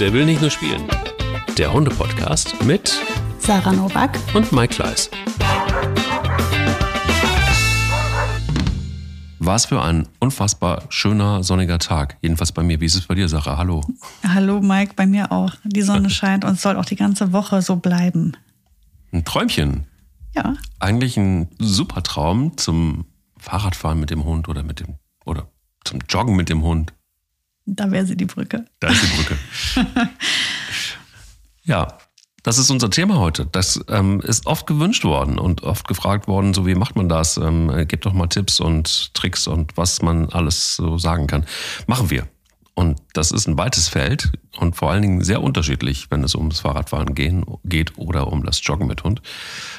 Der will nicht nur spielen. Der Hunde-Podcast mit Sarah Novak und Mike Kleiss. Was für ein unfassbar schöner sonniger Tag. Jedenfalls bei mir. Wie ist es bei dir, Sarah? Hallo. Hallo Mike, bei mir auch. Die Sonne scheint und soll auch die ganze Woche so bleiben. Ein Träumchen. Ja. Eigentlich ein super Traum zum Fahrradfahren mit dem Hund oder mit dem oder zum Joggen mit dem Hund. Da wäre sie die Brücke. Da ist die Brücke. ja, das ist unser Thema heute. Das ähm, ist oft gewünscht worden und oft gefragt worden, so wie macht man das? Ähm, gebt doch mal Tipps und Tricks und was man alles so sagen kann. Machen wir. Und das ist ein weites Feld und vor allen Dingen sehr unterschiedlich, wenn es ums Fahrradfahren gehen, geht oder um das Joggen mit Hund.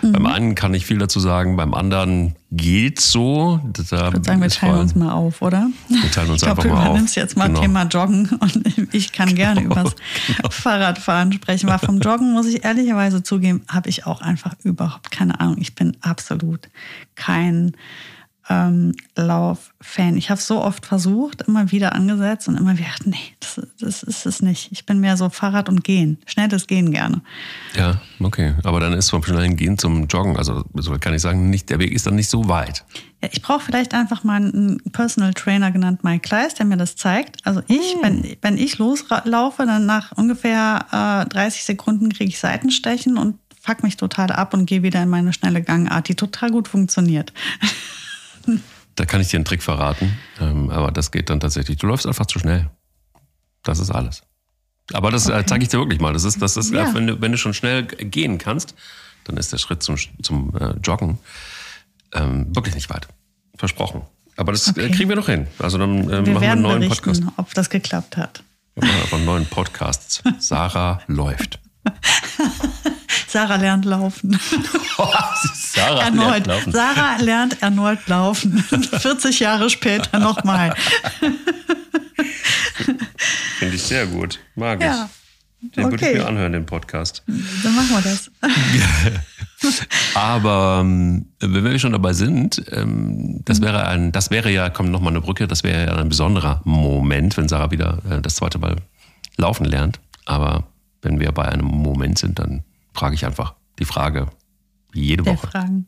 Mhm. Beim einen kann ich viel dazu sagen, beim anderen geht's so. Da ich würde sagen, wir teilen uns mal auf, oder? Wir teilen uns ich einfach glaub, mal auf. Du übernimmst jetzt mal genau. Thema Joggen und ich kann gerne genau, über das genau. Fahrradfahren sprechen. Weil vom Joggen, muss ich ehrlicherweise zugeben, habe ich auch einfach überhaupt keine Ahnung. Ich bin absolut kein ähm, Lauf-Fan. Ich habe so oft versucht, immer wieder angesetzt und immer wieder, nee, das, das ist es nicht. Ich bin mehr so Fahrrad und Gehen. Schnelles Gehen gerne. Ja, okay. Aber dann ist vom schnellen Gehen zum Joggen, also so kann ich sagen, nicht, der Weg ist dann nicht so weit. Ja, ich brauche vielleicht einfach mal einen Personal Trainer genannt Mike Kleiss, der mir das zeigt. Also ich, hm. wenn, wenn ich loslaufe, dann nach ungefähr äh, 30 Sekunden kriege ich Seitenstechen und fuck mich total ab und gehe wieder in meine schnelle Gangart, die total gut funktioniert. Da kann ich dir einen Trick verraten, ähm, aber das geht dann tatsächlich. Du läufst einfach zu schnell. Das ist alles. Aber das äh, okay. zeige ich dir wirklich mal. Das ist, das ist, ja. wenn, du, wenn du schon schnell gehen kannst, dann ist der Schritt zum, zum äh, Joggen ähm, wirklich nicht weit. Versprochen. Aber das äh, okay. kriegen wir noch hin. Also dann äh, wir machen wir einen neuen Podcast. Ob das geklappt hat. Wir machen einen neuen Podcast. Sarah läuft. Sarah lernt laufen. Sarah erneut. lernt laufen. Sarah lernt erneut laufen. 40 Jahre später nochmal. Finde ich sehr gut. Mag ja. ich. Den okay. würde ich mir anhören, den Podcast. Dann machen wir das. Aber ähm, wenn wir schon dabei sind, ähm, das wäre ein, das wäre ja, kommt nochmal eine Brücke, das wäre ja ein besonderer Moment, wenn Sarah wieder äh, das zweite Mal laufen lernt. Aber wenn wir bei einem Moment sind, dann frage ich einfach die Frage, wie jede der Woche. Fragen.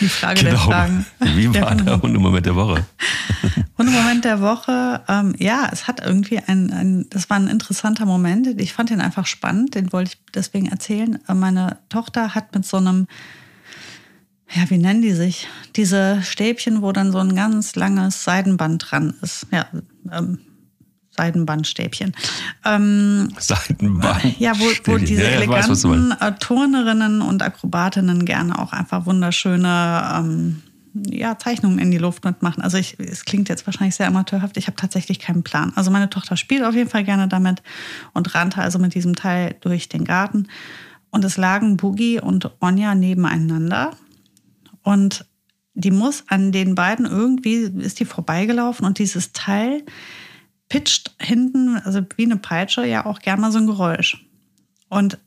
Die Frage genau. der Fragen. Wie war der, der Hundemoment der Woche? Hundemoment der Woche, ähm, ja, es hat irgendwie ein, ein, das war ein interessanter Moment. Ich fand den einfach spannend, den wollte ich deswegen erzählen. Äh, meine Tochter hat mit so einem, ja, wie nennen die sich? Diese Stäbchen, wo dann so ein ganz langes Seidenband dran ist. Ja, ähm, Seidenbandstäbchen. Ähm, Seidenband. Ja, wo, wo diese ja, eleganten weiß, äh, Turnerinnen und Akrobatinnen gerne auch einfach wunderschöne ähm, ja, Zeichnungen in die Luft mitmachen. Also ich, es klingt jetzt wahrscheinlich sehr amateurhaft, ich habe tatsächlich keinen Plan. Also meine Tochter spielt auf jeden Fall gerne damit und rannte also mit diesem Teil durch den Garten. Und es lagen Boogie und Onja nebeneinander. Und die muss an den beiden irgendwie, ist die vorbeigelaufen und dieses Teil pitcht hinten, also wie eine Peitsche, ja auch gern mal so ein Geräusch. Und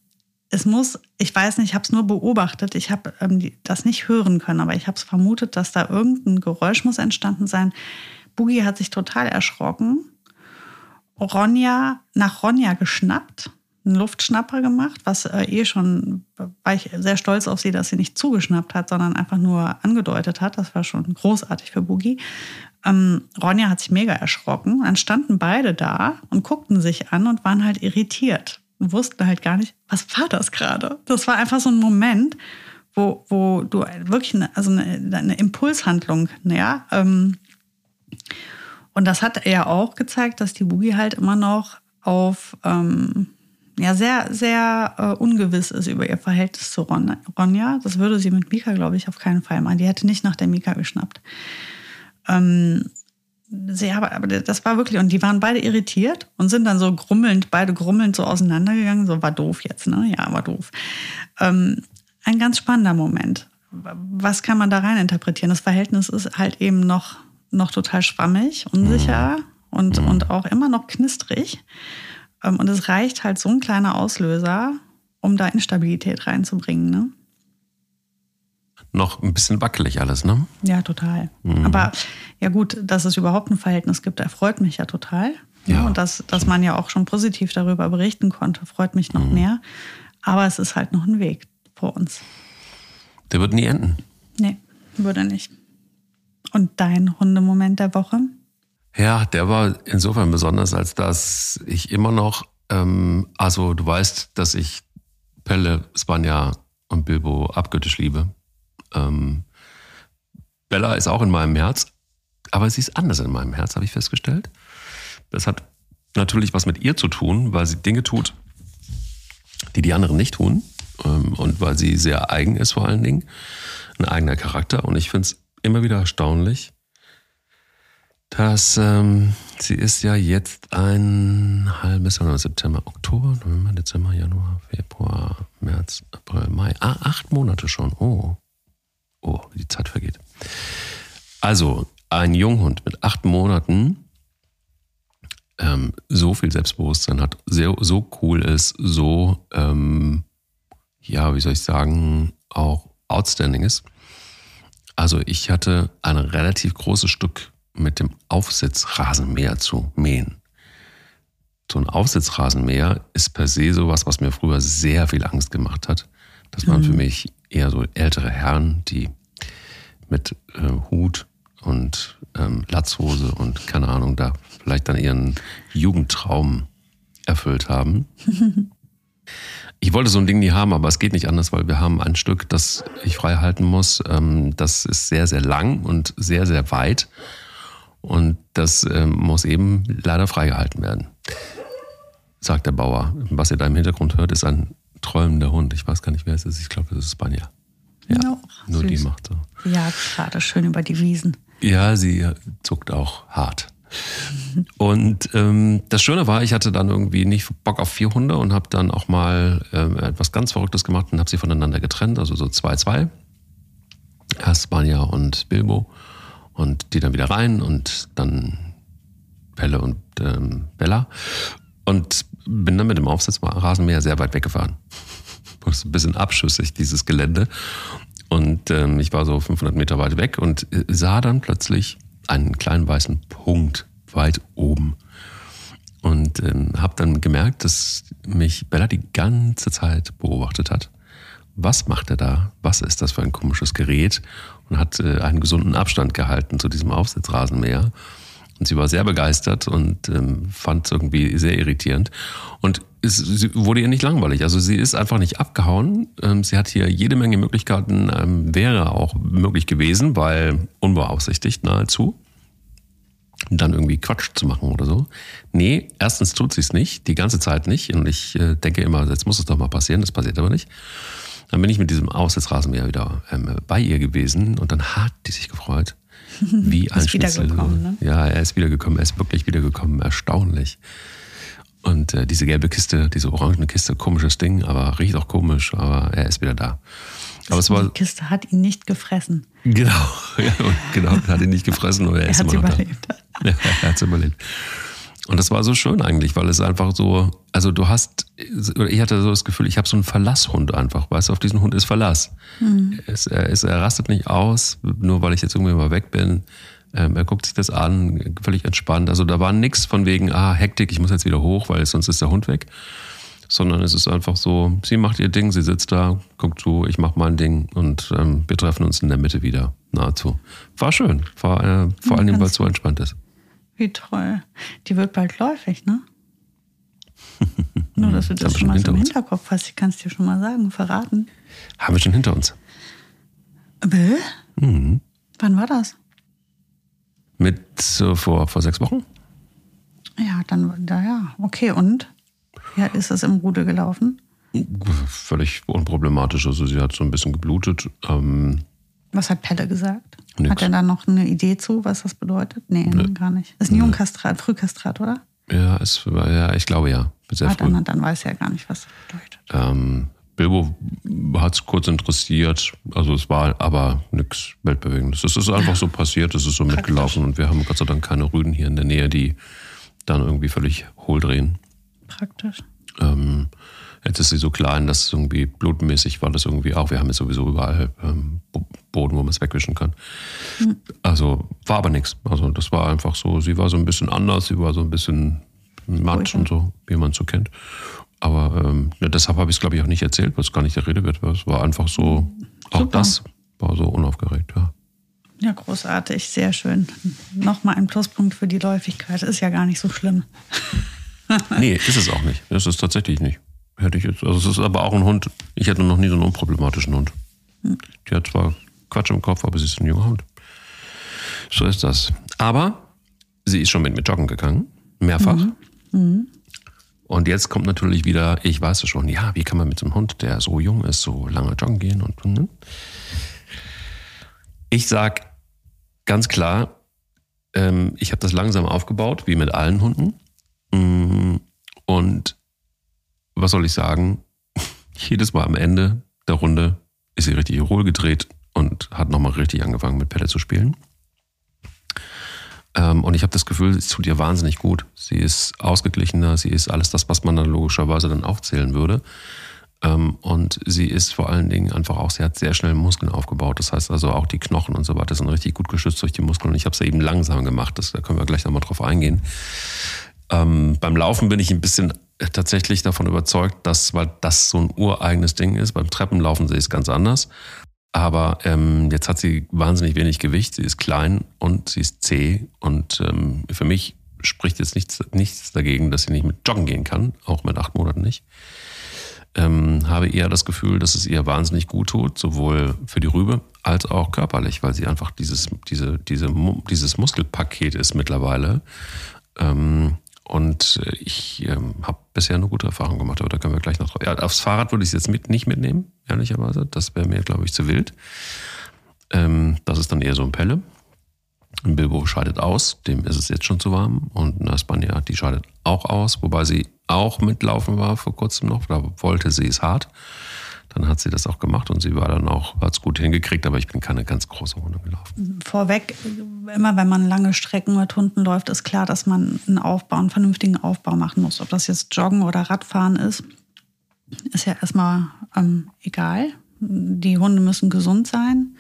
es muss, ich weiß nicht, ich habe es nur beobachtet, ich habe ähm, das nicht hören können, aber ich habe es vermutet, dass da irgendein Geräusch muss entstanden sein. Boogie hat sich total erschrocken. Ronja, nach Ronja geschnappt, einen Luftschnapper gemacht, was äh, eh schon, war ich sehr stolz auf sie, dass sie nicht zugeschnappt hat, sondern einfach nur angedeutet hat. Das war schon großartig für Boogie. Ähm, Ronja hat sich mega erschrocken. Dann standen beide da und guckten sich an und waren halt irritiert und wussten halt gar nicht, was war das gerade. Das war einfach so ein Moment, wo, wo du wirklich eine, also eine, eine Impulshandlung, ja. Ähm, und das hat ja auch gezeigt, dass die Boogie halt immer noch auf ähm, ja sehr, sehr äh, ungewiss ist über ihr Verhältnis zu Ronja. Das würde sie mit Mika, glaube ich, auf keinen Fall machen. Die hätte nicht nach der Mika geschnappt. Ähm, sie, aber, aber das war wirklich, und die waren beide irritiert und sind dann so grummelnd, beide grummelnd so auseinandergegangen. So war doof jetzt, ne? Ja, war doof. Ähm, ein ganz spannender Moment. Was kann man da rein interpretieren? Das Verhältnis ist halt eben noch, noch total schwammig, unsicher mhm. und, mhm. und auch immer noch knistrig. Ähm, und es reicht halt so ein kleiner Auslöser, um da Instabilität reinzubringen. Ne? Noch ein bisschen wackelig alles, ne? Ja, total. Mhm. Aber ja gut, dass es überhaupt ein Verhältnis gibt, erfreut mich ja total. Ja. Und dass, dass man ja auch schon positiv darüber berichten konnte, freut mich noch mhm. mehr. Aber es ist halt noch ein Weg vor uns. Der wird nie enden. Nee, würde nicht. Und dein Hundemoment der Woche? Ja, der war insofern besonders, als dass ich immer noch, ähm, also du weißt, dass ich Pelle, Spanja und Bilbo abgöttisch liebe. Ähm, Bella ist auch in meinem Herz, aber sie ist anders in meinem Herz, habe ich festgestellt. Das hat natürlich was mit ihr zu tun, weil sie Dinge tut, die die anderen nicht tun. Ähm, und weil sie sehr eigen ist vor allen Dingen. Ein eigener Charakter. Und ich finde es immer wieder erstaunlich, dass ähm, sie ist ja jetzt ein halbes Jahr, September, Oktober, November, Dezember, Januar, Februar, März, April, Mai. Ah, acht Monate schon. Oh. Oh, die Zeit vergeht. Also, ein Junghund mit acht Monaten ähm, so viel Selbstbewusstsein hat, sehr, so cool ist, so, ähm, ja, wie soll ich sagen, auch outstanding ist. Also ich hatte ein relativ großes Stück mit dem Aufsitzrasenmäher zu mähen. So ein Aufsitzrasenmäher ist per se sowas, was mir früher sehr viel Angst gemacht hat. Das waren mhm. für mich eher so ältere Herren, die mit äh, Hut und ähm, Latzhose und keine Ahnung, da vielleicht dann ihren Jugendtraum erfüllt haben. ich wollte so ein Ding nie haben, aber es geht nicht anders, weil wir haben ein Stück, das ich frei halten muss. Ähm, das ist sehr, sehr lang und sehr, sehr weit. Und das ähm, muss eben leider freigehalten werden, sagt der Bauer. Was ihr da im Hintergrund hört, ist ein träumender Hund. Ich weiß gar nicht, wer es ist. Ich glaube, das ist Spanier. Ja, no, nur süß. die macht so. Ja, gerade schön über die Wiesen. Ja, sie zuckt auch hart. Und ähm, das Schöne war, ich hatte dann irgendwie nicht Bock auf vier Hunde und habe dann auch mal ähm, etwas ganz Verrücktes gemacht und habe sie voneinander getrennt, also so zwei, zwei. Erst Spanja und Bilbo und die dann wieder rein und dann Pelle und ähm, Bella und bin dann mit dem Aufsitzrasenmäher sehr weit weggefahren. Ein bisschen abschüssig, dieses Gelände. Und ähm, ich war so 500 Meter weit weg und äh, sah dann plötzlich einen kleinen weißen Punkt weit oben. Und ähm, habe dann gemerkt, dass mich Bella die ganze Zeit beobachtet hat. Was macht er da? Was ist das für ein komisches Gerät? Und hat äh, einen gesunden Abstand gehalten zu diesem Aufsitzrasenmäher. Und sie war sehr begeistert und ähm, fand es irgendwie sehr irritierend. Und es, wurde ihr nicht langweilig. Also sie ist einfach nicht abgehauen. Ähm, sie hat hier jede Menge Möglichkeiten, ähm, wäre auch möglich gewesen, weil unbeaufsichtigt nahezu, dann irgendwie Quatsch zu machen oder so. Nee, erstens tut sie es nicht, die ganze Zeit nicht. Und ich äh, denke immer, jetzt muss es doch mal passieren, das passiert aber nicht. Dann bin ich mit diesem Aussitzrasenmäher wieder ähm, bei ihr gewesen und dann hat die sich gefreut. Wie ein ist Schnitzel. Ne? Ja, er ist wiedergekommen, er ist wirklich wiedergekommen, erstaunlich. Und äh, diese gelbe Kiste, diese orangene Kiste, komisches Ding, aber riecht auch komisch, aber er ist wieder da. Aber es war, die Kiste hat ihn nicht gefressen. Genau, ja, genau, hat ihn nicht gefressen, aber er, er ist immer noch überlebt. da. Ja, er hat es überlebt. Und das war so schön eigentlich, weil es einfach so, also du hast, ich hatte so das Gefühl, ich habe so einen Verlasshund einfach, weißt du, auf diesen Hund ist Verlass. Mhm. Es, er, es, er rastet nicht aus, nur weil ich jetzt irgendwie mal weg bin. Ähm, er guckt sich das an, völlig entspannt. Also da war nichts von wegen, ah, Hektik, ich muss jetzt wieder hoch, weil sonst ist der Hund weg. Sondern es ist einfach so, sie macht ihr Ding, sie sitzt da, guckt zu, ich mach mein Ding und ähm, wir treffen uns in der Mitte wieder, nahezu. War schön, war, äh, vor allem, weil es so entspannt ist. Wie toll. Die wird bald läufig, ne? Nur, dass du das, das schon mal so im Hinterkopf hast. Ich kann es dir schon mal sagen, verraten. Haben wir schon hinter uns. Bill? Mhm. Wann war das? Mit so vor, vor sechs Wochen? Ja, dann, da ja. Okay, und? Ja, ist es im Rudel gelaufen? Völlig unproblematisch. Also sie hat so ein bisschen geblutet. Ähm, was hat Pelle gesagt? Nix. Hat er da noch eine Idee zu, was das bedeutet? Nee, nee. gar nicht. Ist ein Jungkastrat, Frühkastrat, oder? Ja, ist, ja, ich glaube ja. Sehr ah, dann, dann weiß er ja gar nicht, was das bedeutet. Ähm, Bilbo hat es kurz interessiert, also es war aber nichts Weltbewegendes. Es ist einfach so passiert, es ist so Praktisch. mitgelaufen und wir haben Gott sei Dank keine Rüden hier in der Nähe, die dann irgendwie völlig hohl drehen. Praktisch. Ähm, jetzt ist sie so klein, dass irgendwie blutmäßig war das irgendwie auch. Wir haben jetzt sowieso überall ähm, Boden, wo man es wegwischen kann. Mhm. Also war aber nichts. Also das war einfach so, sie war so ein bisschen anders, sie war so ein bisschen matt und so, wie man es so kennt. Aber ähm, ja, deshalb habe ich es, glaube ich, auch nicht erzählt, weil es gar nicht der Rede wird. Es war einfach so, Super. auch das war so unaufgeregt, ja. Ja, großartig, sehr schön. Nochmal ein Pluspunkt für die Läufigkeit. Ist ja gar nicht so schlimm. nee, ist es auch nicht. Ist tatsächlich nicht. Hätte ich jetzt. Also es ist aber auch ein Hund. Ich hätte noch nie so einen unproblematischen Hund. Die hat zwar Quatsch im Kopf, aber sie ist ein junger Hund. So ist das. Aber sie ist schon mit mir joggen gegangen. Mehrfach. Mhm. Mhm. Und jetzt kommt natürlich wieder, ich weiß es schon, ja, wie kann man mit so einem Hund, der so jung ist, so lange joggen gehen und. Ne? Ich sag ganz klar, ähm, ich habe das langsam aufgebaut, wie mit allen Hunden. Mm, und was soll ich sagen? Jedes Mal am Ende der Runde ist sie richtig hohl gedreht und hat nochmal richtig angefangen mit Pelle zu spielen. Ähm, und ich habe das Gefühl, es tut ihr wahnsinnig gut. Sie ist ausgeglichener, sie ist alles das, was man dann logischerweise dann aufzählen würde. Ähm, und sie ist vor allen Dingen einfach auch, sie hat sehr schnell Muskeln aufgebaut. Das heißt also auch die Knochen und so weiter sind richtig gut geschützt durch die Muskeln. Und ich habe es eben langsam gemacht, das, da können wir gleich nochmal drauf eingehen. Ähm, beim Laufen bin ich ein bisschen tatsächlich davon überzeugt, dass, weil das so ein ureigenes Ding ist, beim Treppenlaufen sehe ich es ganz anders. Aber ähm, jetzt hat sie wahnsinnig wenig Gewicht, sie ist klein und sie ist zäh. Und ähm, für mich spricht jetzt nichts, nichts dagegen, dass sie nicht mit Joggen gehen kann, auch mit acht Monaten nicht. Ähm, habe eher das Gefühl, dass es ihr wahnsinnig gut tut, sowohl für die Rübe als auch körperlich, weil sie einfach dieses, diese, diese, dieses Muskelpaket ist mittlerweile. Ähm, und äh, ich ähm, habe bisher eine gute Erfahrung gemacht, aber da können wir gleich noch drauf. Ja, aufs Fahrrad würde ich es jetzt mit, nicht mitnehmen, ehrlicherweise. Das wäre mir, glaube ich, zu wild. Ähm, das ist dann eher so ein Pelle. Ein Bilbo scheidet aus, dem ist es jetzt schon zu warm. Und eine Spanja, die scheidet auch aus, wobei sie auch mitlaufen war vor kurzem noch. Da wollte sie es hart. Dann hat sie das auch gemacht und sie war dann auch, hat es gut hingekriegt, aber ich bin keine ganz große Runde gelaufen. Vorweg, immer wenn man lange Strecken mit Hunden läuft, ist klar, dass man einen Aufbau, einen vernünftigen Aufbau machen muss. Ob das jetzt Joggen oder Radfahren ist, ist ja erstmal ähm, egal. Die Hunde müssen gesund sein.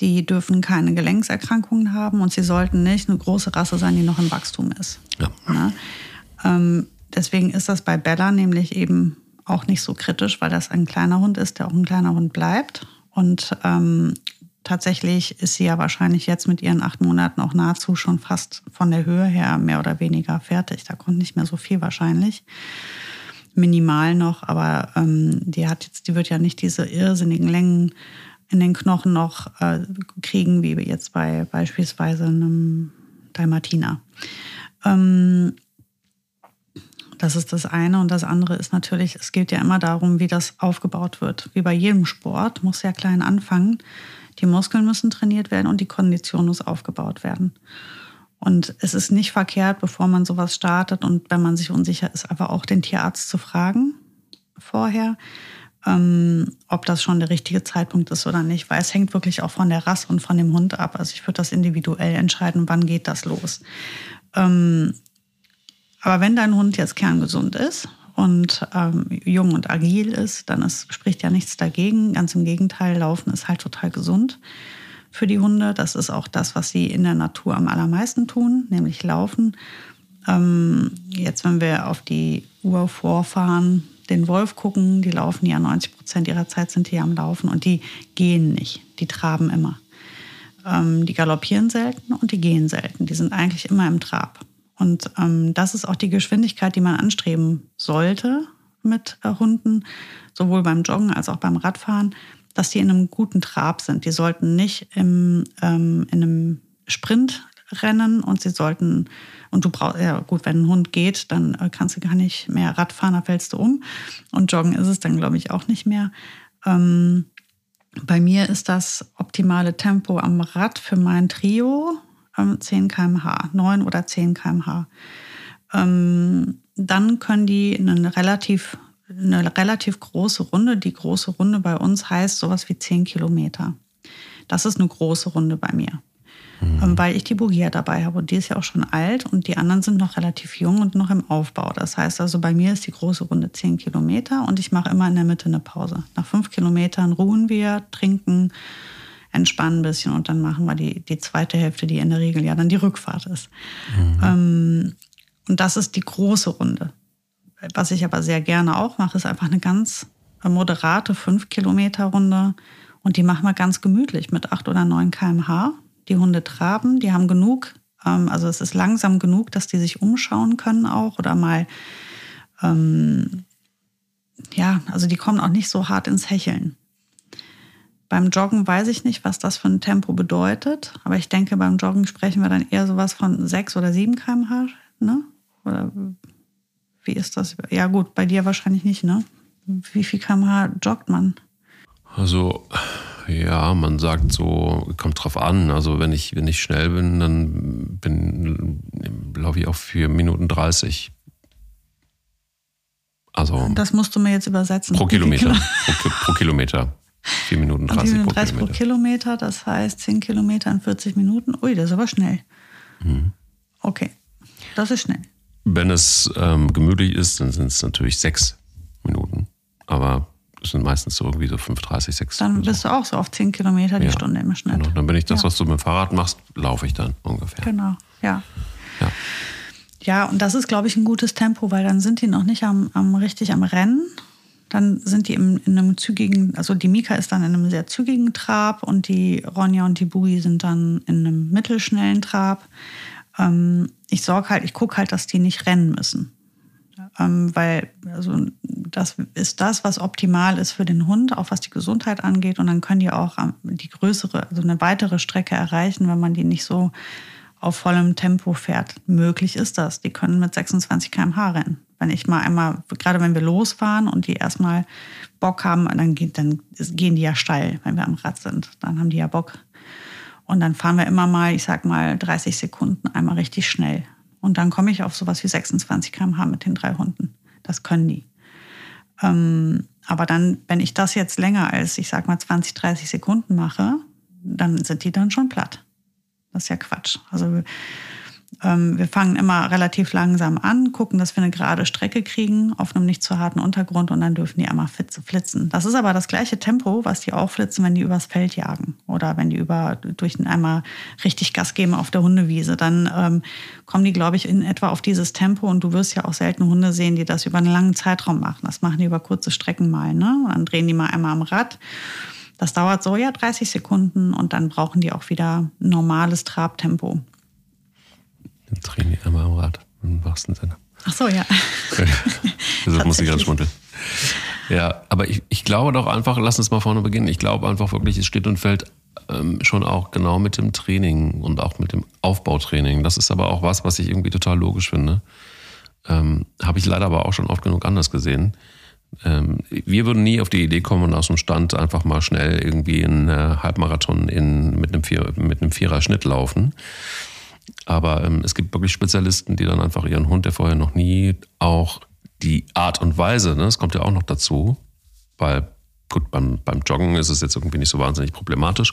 Die dürfen keine Gelenkserkrankungen haben und sie sollten nicht eine große Rasse sein, die noch im Wachstum ist. Ja. ja? Ähm, deswegen ist das bei Bella nämlich eben auch nicht so kritisch, weil das ein kleiner Hund ist, der auch ein kleiner Hund bleibt. Und ähm, tatsächlich ist sie ja wahrscheinlich jetzt mit ihren acht Monaten auch nahezu schon fast von der Höhe her mehr oder weniger fertig. Da kommt nicht mehr so viel wahrscheinlich. Minimal noch, aber ähm, die hat jetzt, die wird ja nicht diese irrsinnigen Längen in den Knochen noch äh, kriegen, wie jetzt bei beispielsweise einem Dalmatiner. Ähm, das ist das eine. Und das andere ist natürlich, es geht ja immer darum, wie das aufgebaut wird. Wie bei jedem Sport muss ja klein anfangen. Die Muskeln müssen trainiert werden und die Kondition muss aufgebaut werden. Und es ist nicht verkehrt, bevor man sowas startet und wenn man sich unsicher ist, einfach auch den Tierarzt zu fragen vorher, ähm, ob das schon der richtige Zeitpunkt ist oder nicht, weil es hängt wirklich auch von der Rasse und von dem Hund ab. Also ich würde das individuell entscheiden, wann geht das los. Ähm, aber wenn dein Hund jetzt kerngesund ist und ähm, jung und agil ist, dann ist, spricht ja nichts dagegen. Ganz im Gegenteil, Laufen ist halt total gesund für die Hunde. Das ist auch das, was sie in der Natur am allermeisten tun, nämlich laufen. Ähm, jetzt, wenn wir auf die Uhr vorfahren, den Wolf gucken, die laufen ja 90 Prozent ihrer Zeit sind die am Laufen und die gehen nicht, die traben immer. Ähm, die galoppieren selten und die gehen selten. Die sind eigentlich immer im Trab. Und ähm, das ist auch die Geschwindigkeit, die man anstreben sollte mit äh, Hunden, sowohl beim Joggen als auch beim Radfahren, dass die in einem guten Trab sind. Die sollten nicht im, ähm, in einem Sprint rennen und sie sollten, und du brauchst, ja gut, wenn ein Hund geht, dann äh, kannst du gar nicht mehr Radfahren, da fällst du um. Und Joggen ist es dann, glaube ich, auch nicht mehr. Ähm, bei mir ist das optimale Tempo am Rad für mein Trio 10 km/h, 9 oder 10 km/h. Ähm, dann können die eine relativ, eine relativ große Runde, die große Runde bei uns heißt sowas wie 10 Kilometer. Das ist eine große Runde bei mir. Mhm. Ähm, weil ich die Bugia dabei habe und die ist ja auch schon alt und die anderen sind noch relativ jung und noch im Aufbau. Das heißt also, bei mir ist die große Runde 10 Kilometer und ich mache immer in der Mitte eine Pause. Nach fünf Kilometern ruhen wir, trinken, entspannen ein bisschen und dann machen wir die, die zweite Hälfte, die in der Regel ja dann die Rückfahrt ist. Mhm. Ähm, und das ist die große Runde. Was ich aber sehr gerne auch mache, ist einfach eine ganz moderate 5-Kilometer-Runde. Und die machen wir ganz gemütlich mit 8 oder 9 km/h. Die Hunde traben, die haben genug, ähm, also es ist langsam genug, dass die sich umschauen können auch oder mal, ähm, ja, also die kommen auch nicht so hart ins Hecheln. Beim Joggen weiß ich nicht, was das für ein Tempo bedeutet, aber ich denke, beim Joggen sprechen wir dann eher sowas von 6 oder 7 km/h, ne? Oder wie ist das? Ja, gut, bei dir wahrscheinlich nicht, ne? Wie viel kmh joggt man? Also, ja, man sagt so, kommt drauf an. Also, wenn ich, wenn ich schnell bin, dann bin, laufe ich auf 4 Minuten 30. Also. Das musst du mir jetzt übersetzen. Pro Kilometer. pro, pro, Kilometer. 4 Minuten 30, 4 Minuten 30 pro, Kilometer. pro Kilometer. Das heißt 10 Kilometer in 40 Minuten. Ui, das ist aber schnell. Mhm. Okay, das ist schnell. Wenn es ähm, gemütlich ist, dann sind es natürlich 6 Minuten. Aber es sind meistens so irgendwie so 5,30, 6. Dann bist so. du auch so auf 10 Kilometer die ja, Stunde im Schnitt. Genau. Dann bin ich das, ja. was du mit dem Fahrrad machst, laufe ich dann ungefähr. Genau, ja. Ja, ja und das ist, glaube ich, ein gutes Tempo, weil dann sind die noch nicht am, am richtig am Rennen. Dann sind die im, in einem zügigen, also die Mika ist dann in einem sehr zügigen Trab und die Ronja und die Boogie sind dann in einem mittelschnellen Trab. Ähm, ich sorge halt, ich gucke halt, dass die nicht rennen müssen ähm, weil also das ist das, was optimal ist für den Hund, auch was die Gesundheit angeht. Und dann können die auch die größere, also eine weitere Strecke erreichen, wenn man die nicht so auf vollem Tempo fährt. Möglich ist das. Die können mit 26 km/h rennen. Wenn ich mal einmal, gerade wenn wir losfahren und die erstmal Bock haben, dann, dann gehen die ja steil, wenn wir am Rad sind. Dann haben die ja Bock. Und dann fahren wir immer mal, ich sag mal, 30 Sekunden einmal richtig schnell. Und dann komme ich auf sowas wie 26 km/h mit den drei Hunden. Das können die. Ähm, aber dann, wenn ich das jetzt länger als, ich sag mal, 20, 30 Sekunden mache, dann sind die dann schon platt. Das ist ja Quatsch. Also wir fangen immer relativ langsam an, gucken, dass wir eine gerade Strecke kriegen auf einem nicht zu harten Untergrund und dann dürfen die einmal flitzen. Das ist aber das gleiche Tempo, was die auch flitzen, wenn die übers Feld jagen oder wenn die über durch einmal richtig Gas geben auf der Hundewiese. Dann ähm, kommen die, glaube ich, in etwa auf dieses Tempo und du wirst ja auch selten Hunde sehen, die das über einen langen Zeitraum machen. Das machen die über kurze Strecken mal. Ne? Dann drehen die mal einmal am Rad. Das dauert so ja 30 Sekunden und dann brauchen die auch wieder normales Trabtempo. Dann drehen die einmal am Rad, im wahrsten Sinne. Ach so, ja. Deshalb muss ich gerade schmunzeln. Ja, aber ich, ich glaube doch einfach, lass uns mal vorne beginnen. Ich glaube einfach wirklich, es steht und fällt ähm, schon auch genau mit dem Training und auch mit dem Aufbautraining. Das ist aber auch was, was ich irgendwie total logisch finde. Ähm, Habe ich leider aber auch schon oft genug anders gesehen. Ähm, wir würden nie auf die Idee kommen, aus dem Stand einfach mal schnell irgendwie einen äh, Halbmarathon in, mit, einem Vier, mit einem Vierer-Schnitt laufen. Aber ähm, es gibt wirklich Spezialisten, die dann einfach ihren Hund, der vorher noch nie auch die Art und Weise, ne, das kommt ja auch noch dazu, weil gut, beim, beim Joggen ist es jetzt irgendwie nicht so wahnsinnig problematisch,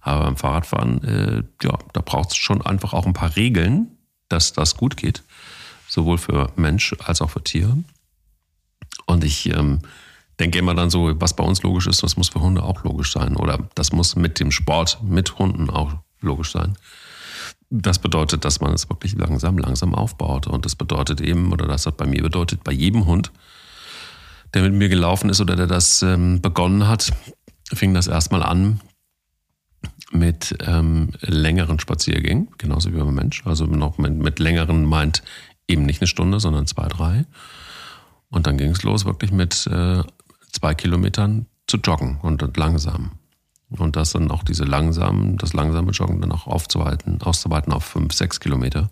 aber beim Fahrradfahren, äh, ja, da braucht es schon einfach auch ein paar Regeln, dass das gut geht, sowohl für Mensch als auch für Tier. Und ich ähm, denke immer dann so, was bei uns logisch ist, das muss für Hunde auch logisch sein oder das muss mit dem Sport mit Hunden auch logisch sein. Das bedeutet, dass man es wirklich langsam, langsam aufbaut. Und das bedeutet eben, oder das hat bei mir bedeutet, bei jedem Hund, der mit mir gelaufen ist oder der das ähm, begonnen hat, fing das erstmal an mit ähm, längeren Spaziergängen, genauso wie beim Mensch. Also noch mit, mit längeren meint eben nicht eine Stunde, sondern zwei, drei. Und dann ging es los wirklich mit äh, zwei Kilometern zu joggen und langsam. Und das dann auch diese langsamen, das langsame Joggen dann auch aufzuweiten, auszuweiten auf fünf, sechs Kilometer.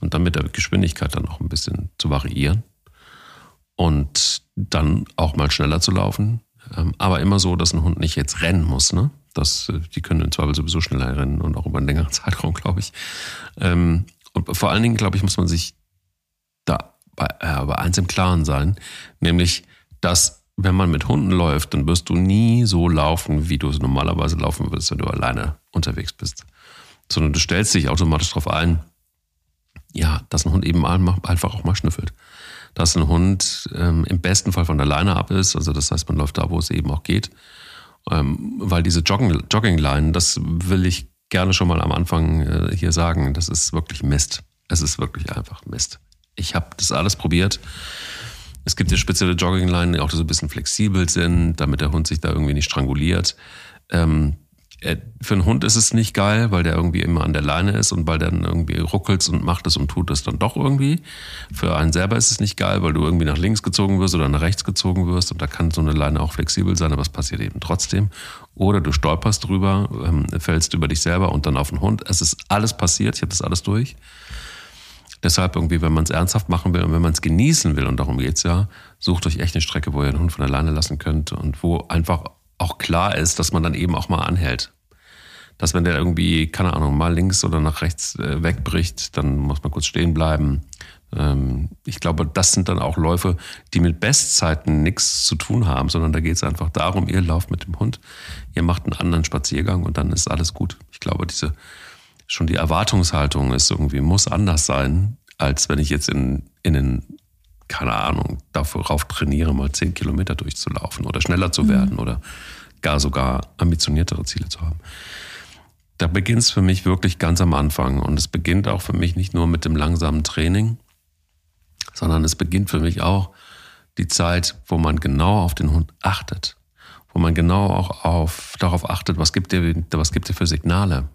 Und dann mit der Geschwindigkeit dann auch ein bisschen zu variieren. Und dann auch mal schneller zu laufen. Ähm, aber immer so, dass ein Hund nicht jetzt rennen muss. Ne? Das, äh, die können im Zweifel sowieso schneller rennen und auch über einen längeren Zeitraum, glaube ich. Ähm, und vor allen Dingen, glaube ich, muss man sich da bei, äh, bei eins im Klaren sein, nämlich, dass wenn man mit Hunden läuft, dann wirst du nie so laufen, wie du es normalerweise laufen würdest, wenn du alleine unterwegs bist. Sondern du stellst dich automatisch darauf ein, ja, dass ein Hund eben einfach auch mal schnüffelt. Dass ein Hund ähm, im besten Fall von alleine ab ist, also das heißt, man läuft da, wo es eben auch geht. Ähm, weil diese Jogging, Joggingline, das will ich gerne schon mal am Anfang äh, hier sagen, das ist wirklich Mist. Es ist wirklich einfach Mist. Ich habe das alles probiert. Es gibt ja spezielle Joggingleinen, die auch so ein bisschen flexibel sind, damit der Hund sich da irgendwie nicht stranguliert. Ähm, äh, für einen Hund ist es nicht geil, weil der irgendwie immer an der Leine ist und weil dann irgendwie ruckelt und macht es und tut es dann doch irgendwie. Für einen selber ist es nicht geil, weil du irgendwie nach links gezogen wirst oder nach rechts gezogen wirst und da kann so eine Leine auch flexibel sein, aber es passiert eben trotzdem. Oder du stolperst drüber, ähm, fällst über dich selber und dann auf den Hund. Es ist alles passiert, ich habe das alles durch. Deshalb irgendwie, wenn man es ernsthaft machen will und wenn man es genießen will, und darum geht es ja, sucht euch echt eine Strecke, wo ihr den Hund von der Leine lassen könnt und wo einfach auch klar ist, dass man dann eben auch mal anhält. Dass wenn der irgendwie, keine Ahnung, mal links oder nach rechts äh, wegbricht, dann muss man kurz stehen bleiben. Ähm, ich glaube, das sind dann auch Läufe, die mit Bestzeiten nichts zu tun haben, sondern da geht es einfach darum, ihr lauft mit dem Hund, ihr macht einen anderen Spaziergang und dann ist alles gut. Ich glaube, diese schon die Erwartungshaltung ist irgendwie, muss anders sein, als wenn ich jetzt in, in den keine Ahnung, darauf trainiere, mal zehn Kilometer durchzulaufen oder schneller zu werden mhm. oder gar sogar ambitioniertere Ziele zu haben. Da beginnt es für mich wirklich ganz am Anfang. Und es beginnt auch für mich nicht nur mit dem langsamen Training, sondern es beginnt für mich auch die Zeit, wo man genau auf den Hund achtet, wo man genau auch auf, darauf achtet, was gibt der, was gibt der für Signale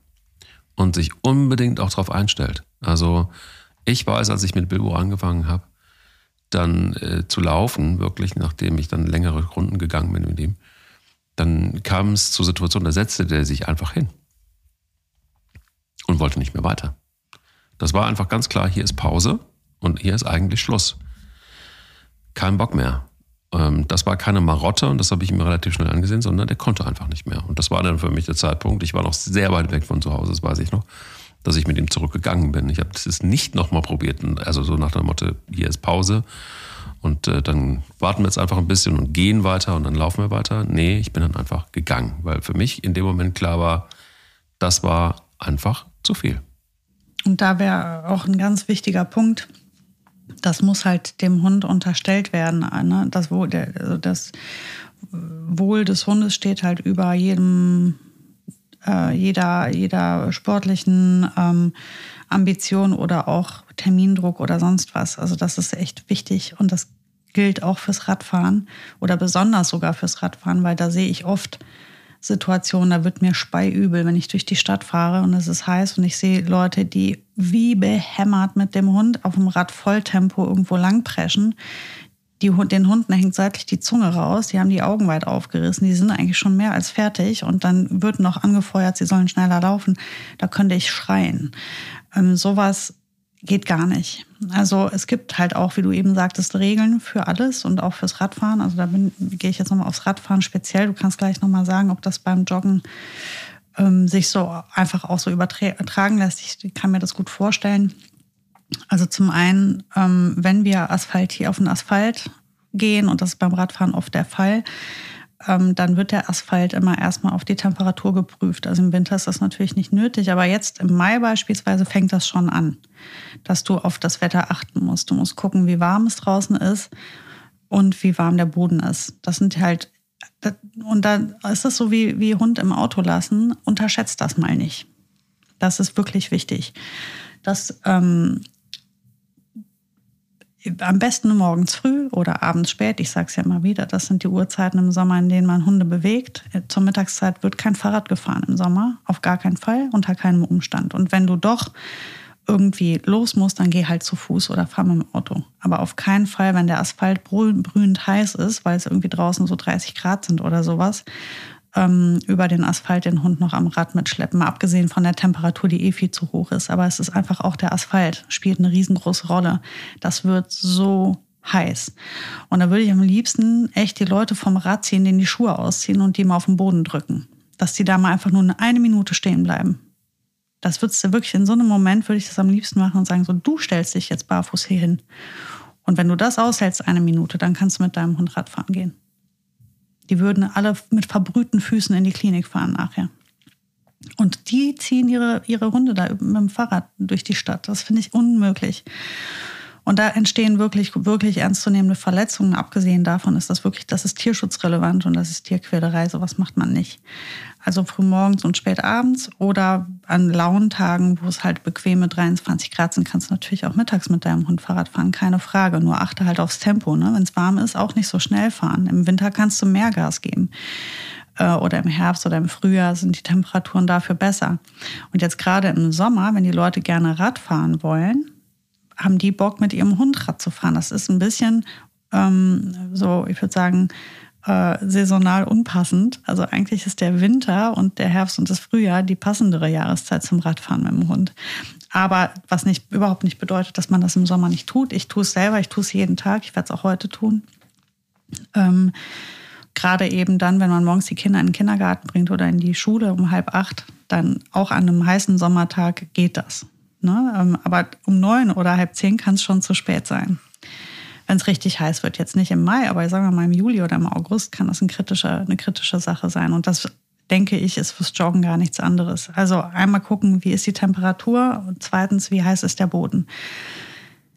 und sich unbedingt auch darauf einstellt. Also ich weiß, als ich mit Bilbo angefangen habe, dann äh, zu laufen, wirklich, nachdem ich dann längere Runden gegangen bin mit ihm, dann kam es zur Situation, da setzte der sich einfach hin und wollte nicht mehr weiter. Das war einfach ganz klar, hier ist Pause und hier ist eigentlich Schluss. Kein Bock mehr. Ähm, das war keine Marotte und das habe ich mir relativ schnell angesehen, sondern der konnte einfach nicht mehr. Und das war dann für mich der Zeitpunkt. Ich war noch sehr weit weg von zu Hause, das weiß ich noch dass ich mit ihm zurückgegangen bin. Ich habe das nicht nochmal probiert. Also so nach dem Motto, hier ist Pause und äh, dann warten wir jetzt einfach ein bisschen und gehen weiter und dann laufen wir weiter. Nee, ich bin dann einfach gegangen, weil für mich in dem Moment klar war, das war einfach zu viel. Und da wäre auch ein ganz wichtiger Punkt, das muss halt dem Hund unterstellt werden. Ne? Das, Wohl, also das Wohl des Hundes steht halt über jedem äh, jeder, jeder sportlichen ähm, Ambition oder auch Termindruck oder sonst was. Also das ist echt wichtig und das gilt auch fürs Radfahren oder besonders sogar fürs Radfahren, weil da sehe ich oft Situationen, da wird mir speiübel, wenn ich durch die Stadt fahre und es ist heiß und ich sehe Leute, die wie behämmert mit dem Hund auf dem Rad Volltempo irgendwo langpreschen die, den Hunden hängt seitlich die Zunge raus, die haben die Augen weit aufgerissen, die sind eigentlich schon mehr als fertig und dann wird noch angefeuert, sie sollen schneller laufen. Da könnte ich schreien. Ähm, sowas geht gar nicht. Also es gibt halt auch, wie du eben sagtest, Regeln für alles und auch fürs Radfahren. Also da bin, gehe ich jetzt nochmal aufs Radfahren speziell. Du kannst gleich nochmal sagen, ob das beim Joggen ähm, sich so einfach auch so übertragen lässt. Ich kann mir das gut vorstellen. Also zum einen, ähm, wenn wir Asphalt hier auf den Asphalt gehen, und das ist beim Radfahren oft der Fall, ähm, dann wird der Asphalt immer erstmal auf die Temperatur geprüft. Also im Winter ist das natürlich nicht nötig, aber jetzt im Mai beispielsweise fängt das schon an, dass du auf das Wetter achten musst. Du musst gucken, wie warm es draußen ist und wie warm der Boden ist. Das sind halt, und dann ist es so wie, wie Hund im Auto lassen, unterschätzt das mal nicht. Das ist wirklich wichtig. Das ähm, am besten morgens früh oder abends spät. Ich sage es ja immer wieder, das sind die Uhrzeiten im Sommer, in denen man Hunde bewegt. Zur Mittagszeit wird kein Fahrrad gefahren im Sommer, auf gar keinen Fall, unter keinem Umstand. Und wenn du doch irgendwie los musst, dann geh halt zu Fuß oder fahr mit dem Auto. Aber auf keinen Fall, wenn der Asphalt brühend heiß ist, weil es irgendwie draußen so 30 Grad sind oder sowas, ähm, über den Asphalt den Hund noch am Rad mitschleppen. Abgesehen von der Temperatur, die eh viel zu hoch ist. Aber es ist einfach auch der Asphalt, spielt eine riesengroße Rolle. Das wird so heiß. Und da würde ich am liebsten echt die Leute vom Rad ziehen, denen die Schuhe ausziehen und die mal auf den Boden drücken. Dass die da mal einfach nur eine Minute stehen bleiben. Das würdest du wirklich in so einem Moment, würde ich das am liebsten machen und sagen, so, du stellst dich jetzt barfuß hier hin. Und wenn du das aushältst, eine Minute, dann kannst du mit deinem Hund Radfahren gehen. Die würden alle mit verbrühten Füßen in die Klinik fahren nachher. Und die ziehen ihre, ihre Hunde da mit dem Fahrrad durch die Stadt. Das finde ich unmöglich. Und da entstehen wirklich, wirklich ernstzunehmende Verletzungen. Abgesehen davon ist das wirklich, das ist tierschutzrelevant und das ist Tierquälerei. Sowas macht man nicht. Also frühmorgens und spät abends oder an lauen Tagen, wo es halt bequeme 23 Grad sind, kannst du natürlich auch mittags mit deinem Hund Fahrrad fahren, keine Frage. Nur achte halt aufs Tempo. Ne? Wenn es warm ist, auch nicht so schnell fahren. Im Winter kannst du mehr Gas geben. Äh, oder im Herbst oder im Frühjahr sind die Temperaturen dafür besser. Und jetzt gerade im Sommer, wenn die Leute gerne Rad fahren wollen, haben die Bock, mit ihrem Hund Rad zu fahren. Das ist ein bisschen ähm, so, ich würde sagen, äh, saisonal unpassend. Also eigentlich ist der Winter und der Herbst und das Frühjahr die passendere Jahreszeit zum Radfahren mit dem Hund. Aber was nicht, überhaupt nicht bedeutet, dass man das im Sommer nicht tut. Ich tue es selber, ich tue es jeden Tag, ich werde es auch heute tun. Ähm, Gerade eben dann, wenn man morgens die Kinder in den Kindergarten bringt oder in die Schule um halb acht, dann auch an einem heißen Sommertag geht das. Ne? Ähm, aber um neun oder halb zehn kann es schon zu spät sein wenn es richtig heiß wird. Jetzt nicht im Mai, aber sagen wir mal im Juli oder im August kann das ein eine kritische Sache sein. Und das denke ich, ist fürs Joggen gar nichts anderes. Also einmal gucken, wie ist die Temperatur und zweitens, wie heiß ist der Boden.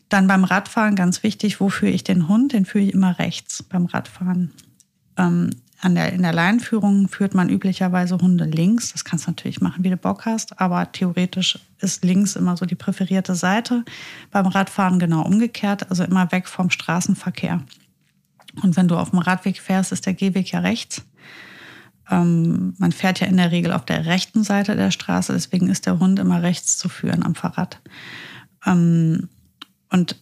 Dann beim Radfahren ganz wichtig, wo führe ich den Hund? Den führe ich immer rechts beim Radfahren. Ähm, an der, in der Leinführung führt man üblicherweise Hunde links. Das kannst du natürlich machen, wie du Bock hast, aber theoretisch ist links immer so die präferierte Seite. Beim Radfahren genau umgekehrt, also immer weg vom Straßenverkehr. Und wenn du auf dem Radweg fährst, ist der Gehweg ja rechts. Ähm, man fährt ja in der Regel auf der rechten Seite der Straße, deswegen ist der Hund immer rechts zu führen am Fahrrad. Ähm, und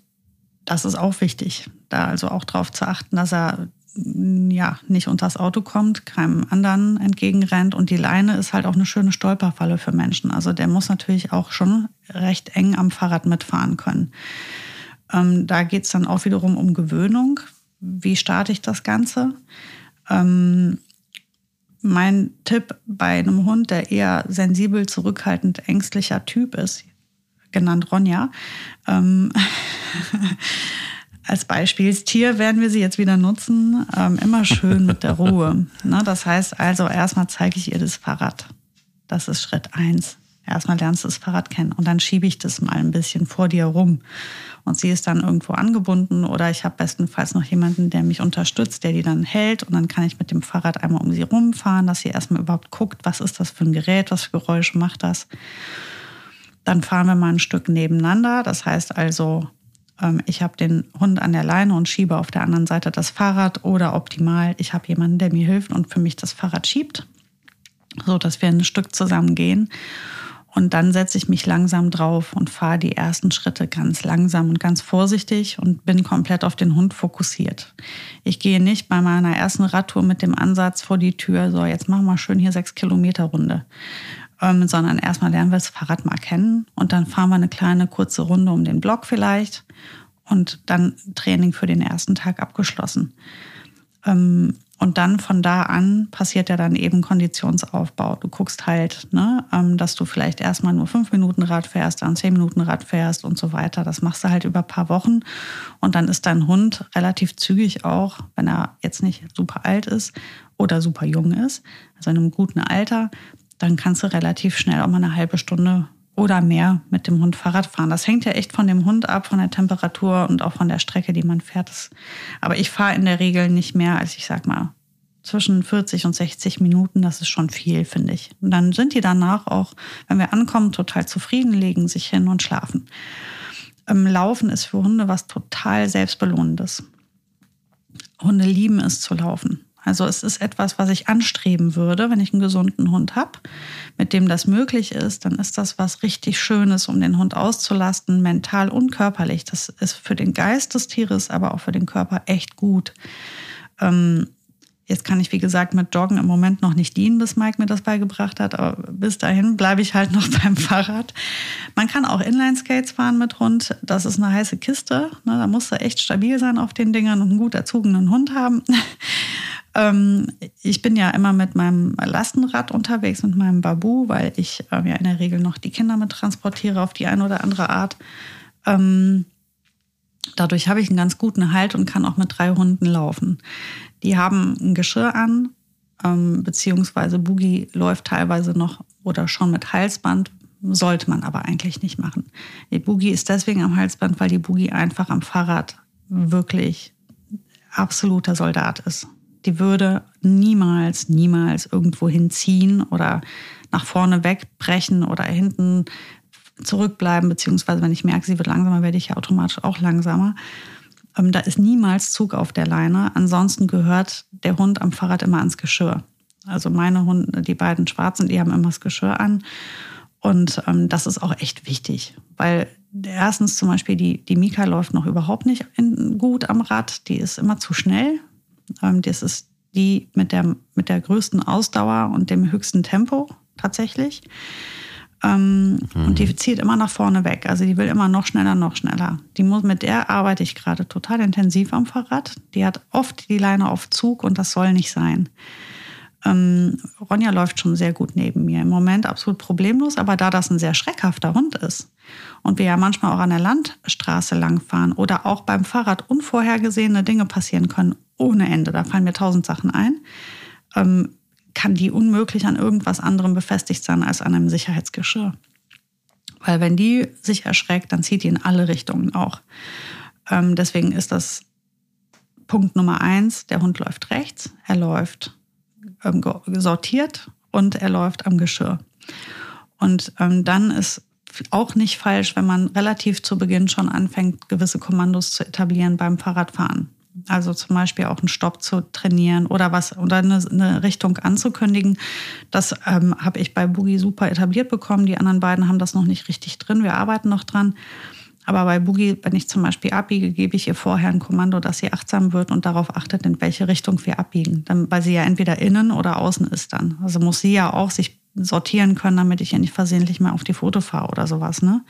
das ist auch wichtig, da also auch darauf zu achten, dass er ja, nicht unter das Auto kommt, keinem anderen entgegenrennt. Und die Leine ist halt auch eine schöne Stolperfalle für Menschen. Also der muss natürlich auch schon recht eng am Fahrrad mitfahren können. Ähm, da geht es dann auch wiederum um Gewöhnung. Wie starte ich das Ganze? Ähm, mein Tipp bei einem Hund, der eher sensibel, zurückhaltend, ängstlicher Typ ist, genannt Ronja, ähm, als Beispielstier werden wir sie jetzt wieder nutzen. Ähm, immer schön mit der Ruhe. Ne? Das heißt also, erstmal zeige ich ihr das Fahrrad. Das ist Schritt eins. Erstmal lernst du das Fahrrad kennen und dann schiebe ich das mal ein bisschen vor dir rum. Und sie ist dann irgendwo angebunden oder ich habe bestenfalls noch jemanden, der mich unterstützt, der die dann hält und dann kann ich mit dem Fahrrad einmal um sie rumfahren, dass sie erstmal überhaupt guckt, was ist das für ein Gerät, was für Geräusche macht das. Dann fahren wir mal ein Stück nebeneinander. Das heißt also, ich habe den Hund an der Leine und schiebe auf der anderen Seite das Fahrrad oder optimal, ich habe jemanden, der mir hilft und für mich das Fahrrad schiebt, so dass wir ein Stück zusammen gehen. Und dann setze ich mich langsam drauf und fahre die ersten Schritte ganz langsam und ganz vorsichtig und bin komplett auf den Hund fokussiert. Ich gehe nicht bei meiner ersten Radtour mit dem Ansatz vor die Tür, so jetzt machen wir schön hier sechs Kilometer Runde, ähm, sondern erstmal lernen wir das Fahrrad mal kennen und dann fahren wir eine kleine kurze Runde um den Block vielleicht und dann Training für den ersten Tag abgeschlossen. Ähm, und dann von da an passiert ja dann eben Konditionsaufbau. Du guckst halt, ne, ähm, dass du vielleicht erstmal nur fünf Minuten Rad fährst, dann zehn Minuten Rad fährst und so weiter. Das machst du halt über ein paar Wochen. Und dann ist dein Hund relativ zügig auch, wenn er jetzt nicht super alt ist oder super jung ist, also in einem guten Alter, dann kannst du relativ schnell auch mal eine halbe Stunde oder mehr mit dem Hund Fahrrad fahren. Das hängt ja echt von dem Hund ab, von der Temperatur und auch von der Strecke, die man fährt. Aber ich fahre in der Regel nicht mehr als, ich sag mal, zwischen 40 und 60 Minuten. Das ist schon viel, finde ich. Und dann sind die danach auch, wenn wir ankommen, total zufrieden, legen sich hin und schlafen. Ähm, laufen ist für Hunde was total Selbstbelohnendes. Hunde lieben es zu laufen. Also es ist etwas, was ich anstreben würde, wenn ich einen gesunden Hund habe, mit dem das möglich ist, dann ist das was richtig Schönes, um den Hund auszulasten, mental und körperlich. Das ist für den Geist des Tieres, aber auch für den Körper echt gut. Ähm, Jetzt kann ich, wie gesagt, mit Joggen im Moment noch nicht dienen, bis Mike mir das beigebracht hat. Aber bis dahin bleibe ich halt noch beim Fahrrad. Man kann auch Inline-Skates fahren mit Hund. Das ist eine heiße Kiste. Ne, da musst du echt stabil sein auf den Dingern und einen gut erzogenen Hund haben. Ähm, ich bin ja immer mit meinem Lastenrad unterwegs, mit meinem Babu, weil ich ja in der Regel noch die Kinder mit transportiere auf die eine oder andere Art. Ähm, dadurch habe ich einen ganz guten Halt und kann auch mit drei Hunden laufen. Die haben ein Geschirr an, ähm, beziehungsweise Boogie läuft teilweise noch oder schon mit Halsband, sollte man aber eigentlich nicht machen. Die Boogie ist deswegen am Halsband, weil die Boogie einfach am Fahrrad wirklich absoluter Soldat ist. Die würde niemals, niemals irgendwo hinziehen oder nach vorne wegbrechen oder hinten zurückbleiben, beziehungsweise wenn ich merke, sie wird langsamer, werde ich ja automatisch auch langsamer. Ähm, da ist niemals Zug auf der Leine. Ansonsten gehört der Hund am Fahrrad immer ans Geschirr. Also meine Hunde, die beiden Schwarzen, die haben immer das Geschirr an. Und ähm, das ist auch echt wichtig, weil erstens zum Beispiel die, die Mika läuft noch überhaupt nicht in, gut am Rad. Die ist immer zu schnell. Ähm, das ist die mit der, mit der größten Ausdauer und dem höchsten Tempo tatsächlich. Ähm, mhm. Und die zieht immer nach vorne weg. Also die will immer noch schneller, noch schneller. Die muss, mit der arbeite ich gerade total intensiv am Fahrrad. Die hat oft die Leine auf Zug und das soll nicht sein. Ähm, Ronja läuft schon sehr gut neben mir. Im Moment absolut problemlos, aber da das ein sehr schreckhafter Hund ist und wir ja manchmal auch an der Landstraße langfahren oder auch beim Fahrrad unvorhergesehene Dinge passieren können ohne Ende, da fallen mir tausend Sachen ein, ähm, kann die unmöglich an irgendwas anderem befestigt sein als an einem Sicherheitsgeschirr. Weil wenn die sich erschreckt, dann zieht die in alle Richtungen auch. Ähm, deswegen ist das Punkt Nummer eins, der Hund läuft rechts, er läuft ähm, sortiert und er läuft am Geschirr. Und ähm, dann ist auch nicht falsch, wenn man relativ zu Beginn schon anfängt, gewisse Kommandos zu etablieren beim Fahrradfahren. Also zum Beispiel auch einen Stopp zu trainieren oder was oder eine, eine Richtung anzukündigen. Das ähm, habe ich bei Boogie super etabliert bekommen. Die anderen beiden haben das noch nicht richtig drin. Wir arbeiten noch dran. Aber bei Boogie, wenn ich zum Beispiel abbiege, gebe ich ihr vorher ein Kommando, dass sie achtsam wird und darauf achtet, in welche Richtung wir abbiegen. Dann, weil sie ja entweder innen oder außen ist dann. Also muss sie ja auch sich sortieren können, damit ich ihr nicht versehentlich mal auf die Foto fahre oder sowas. Ne?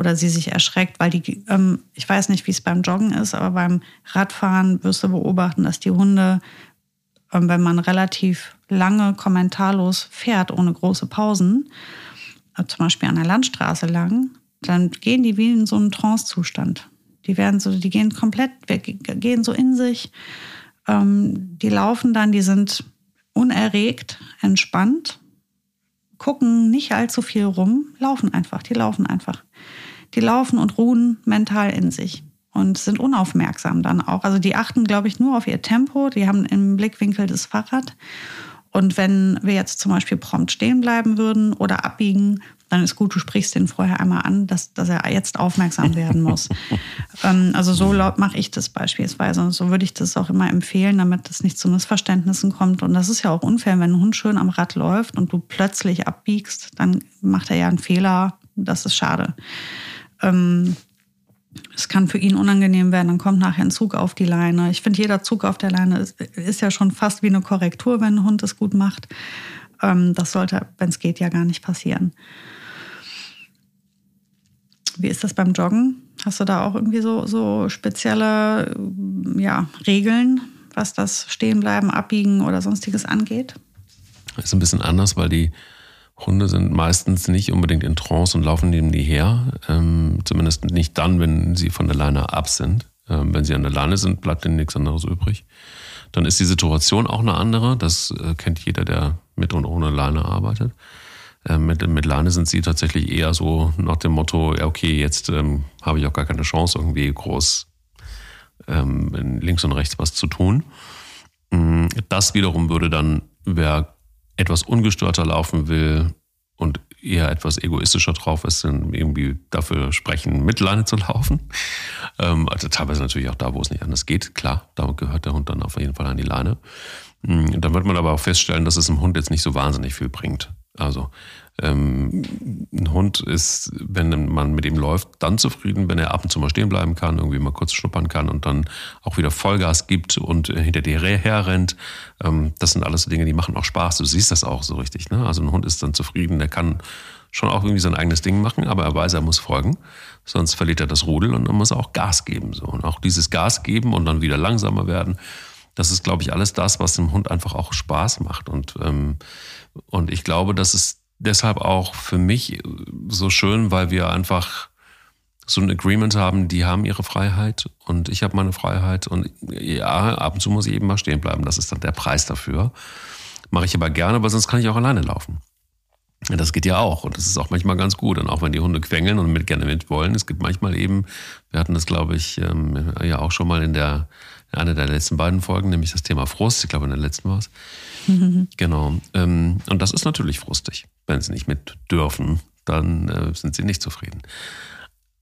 Oder sie sich erschreckt, weil die, ähm, ich weiß nicht, wie es beim Joggen ist, aber beim Radfahren wirst du beobachten, dass die Hunde, ähm, wenn man relativ lange kommentarlos fährt, ohne große Pausen, äh, zum Beispiel an der Landstraße lang, dann gehen die wie in so einen Trance-Zustand. Die werden so, die gehen komplett, gehen so in sich, ähm, die laufen dann, die sind unerregt, entspannt, gucken nicht allzu viel rum, laufen einfach, die laufen einfach die laufen und ruhen mental in sich und sind unaufmerksam dann auch. Also die achten, glaube ich, nur auf ihr Tempo. Die haben im Blickwinkel das Fahrrad. Und wenn wir jetzt zum Beispiel prompt stehen bleiben würden oder abbiegen, dann ist gut, du sprichst den vorher einmal an, dass, dass er jetzt aufmerksam werden muss. ähm, also so mache ich das beispielsweise. Und so würde ich das auch immer empfehlen, damit es nicht zu Missverständnissen kommt. Und das ist ja auch unfair, wenn ein Hund schön am Rad läuft und du plötzlich abbiegst, dann macht er ja einen Fehler. Das ist schade. Ähm, es kann für ihn unangenehm werden, dann kommt nachher ein Zug auf die Leine. Ich finde, jeder Zug auf der Leine ist, ist, ja schon fast wie eine Korrektur, wenn ein Hund es gut macht. Ähm, das sollte, wenn es geht, ja gar nicht passieren. Wie ist das beim Joggen? Hast du da auch irgendwie so, so spezielle ja, Regeln, was das Stehenbleiben, Abbiegen oder sonstiges angeht? Das ist ein bisschen anders, weil die Hunde sind meistens nicht unbedingt in Trance und laufen neben die her. Ähm, zumindest nicht dann, wenn sie von der Leine ab sind. Ähm, wenn sie an der Leine sind, bleibt ihnen nichts anderes übrig. Dann ist die Situation auch eine andere. Das äh, kennt jeder, der mit und ohne Leine arbeitet. Ähm, mit, mit Leine sind sie tatsächlich eher so nach dem Motto, ja okay, jetzt ähm, habe ich auch gar keine Chance, irgendwie groß ähm, links und rechts was zu tun. Mm, das wiederum würde dann, wer etwas ungestörter laufen will und eher etwas egoistischer drauf ist, dann irgendwie dafür sprechen, mit Leine zu laufen. Ähm, also teilweise natürlich auch da, wo es nicht anders geht. Klar, da gehört der Hund dann auf jeden Fall an die Leine. Hm, dann wird man aber auch feststellen, dass es dem Hund jetzt nicht so wahnsinnig viel bringt. Also ähm, ein Hund ist, wenn man mit ihm läuft, dann zufrieden, wenn er ab und zu mal stehen bleiben kann, irgendwie mal kurz schnuppern kann und dann auch wieder Vollgas gibt und hinter dir herrennt. Ähm, das sind alles Dinge, die machen auch Spaß. Du siehst das auch so richtig. Ne? Also ein Hund ist dann zufrieden, der kann schon auch irgendwie sein eigenes Ding machen, aber er weiß, er muss folgen, sonst verliert er das Rudel und dann muss er auch Gas geben. So. Und auch dieses Gas geben und dann wieder langsamer werden, das ist, glaube ich, alles das, was dem Hund einfach auch Spaß macht. Und, ähm, und ich glaube, das ist deshalb auch für mich so schön, weil wir einfach so ein Agreement haben, die haben ihre Freiheit und ich habe meine Freiheit und ja, ab und zu muss ich eben mal stehen bleiben. Das ist dann der Preis dafür. Mache ich aber gerne, weil sonst kann ich auch alleine laufen. Das geht ja auch und das ist auch manchmal ganz gut. Und auch wenn die Hunde quengeln und mit gerne mit wollen, es gibt manchmal eben, wir hatten das glaube ich ähm, ja auch schon mal in der Eine der letzten beiden Folgen, nämlich das Thema Frust. Ich glaube, in der letzten war es. Genau. Ähm, und das ist natürlich frustig. Wenn sie nicht mit dürfen, dann äh, sind sie nicht zufrieden.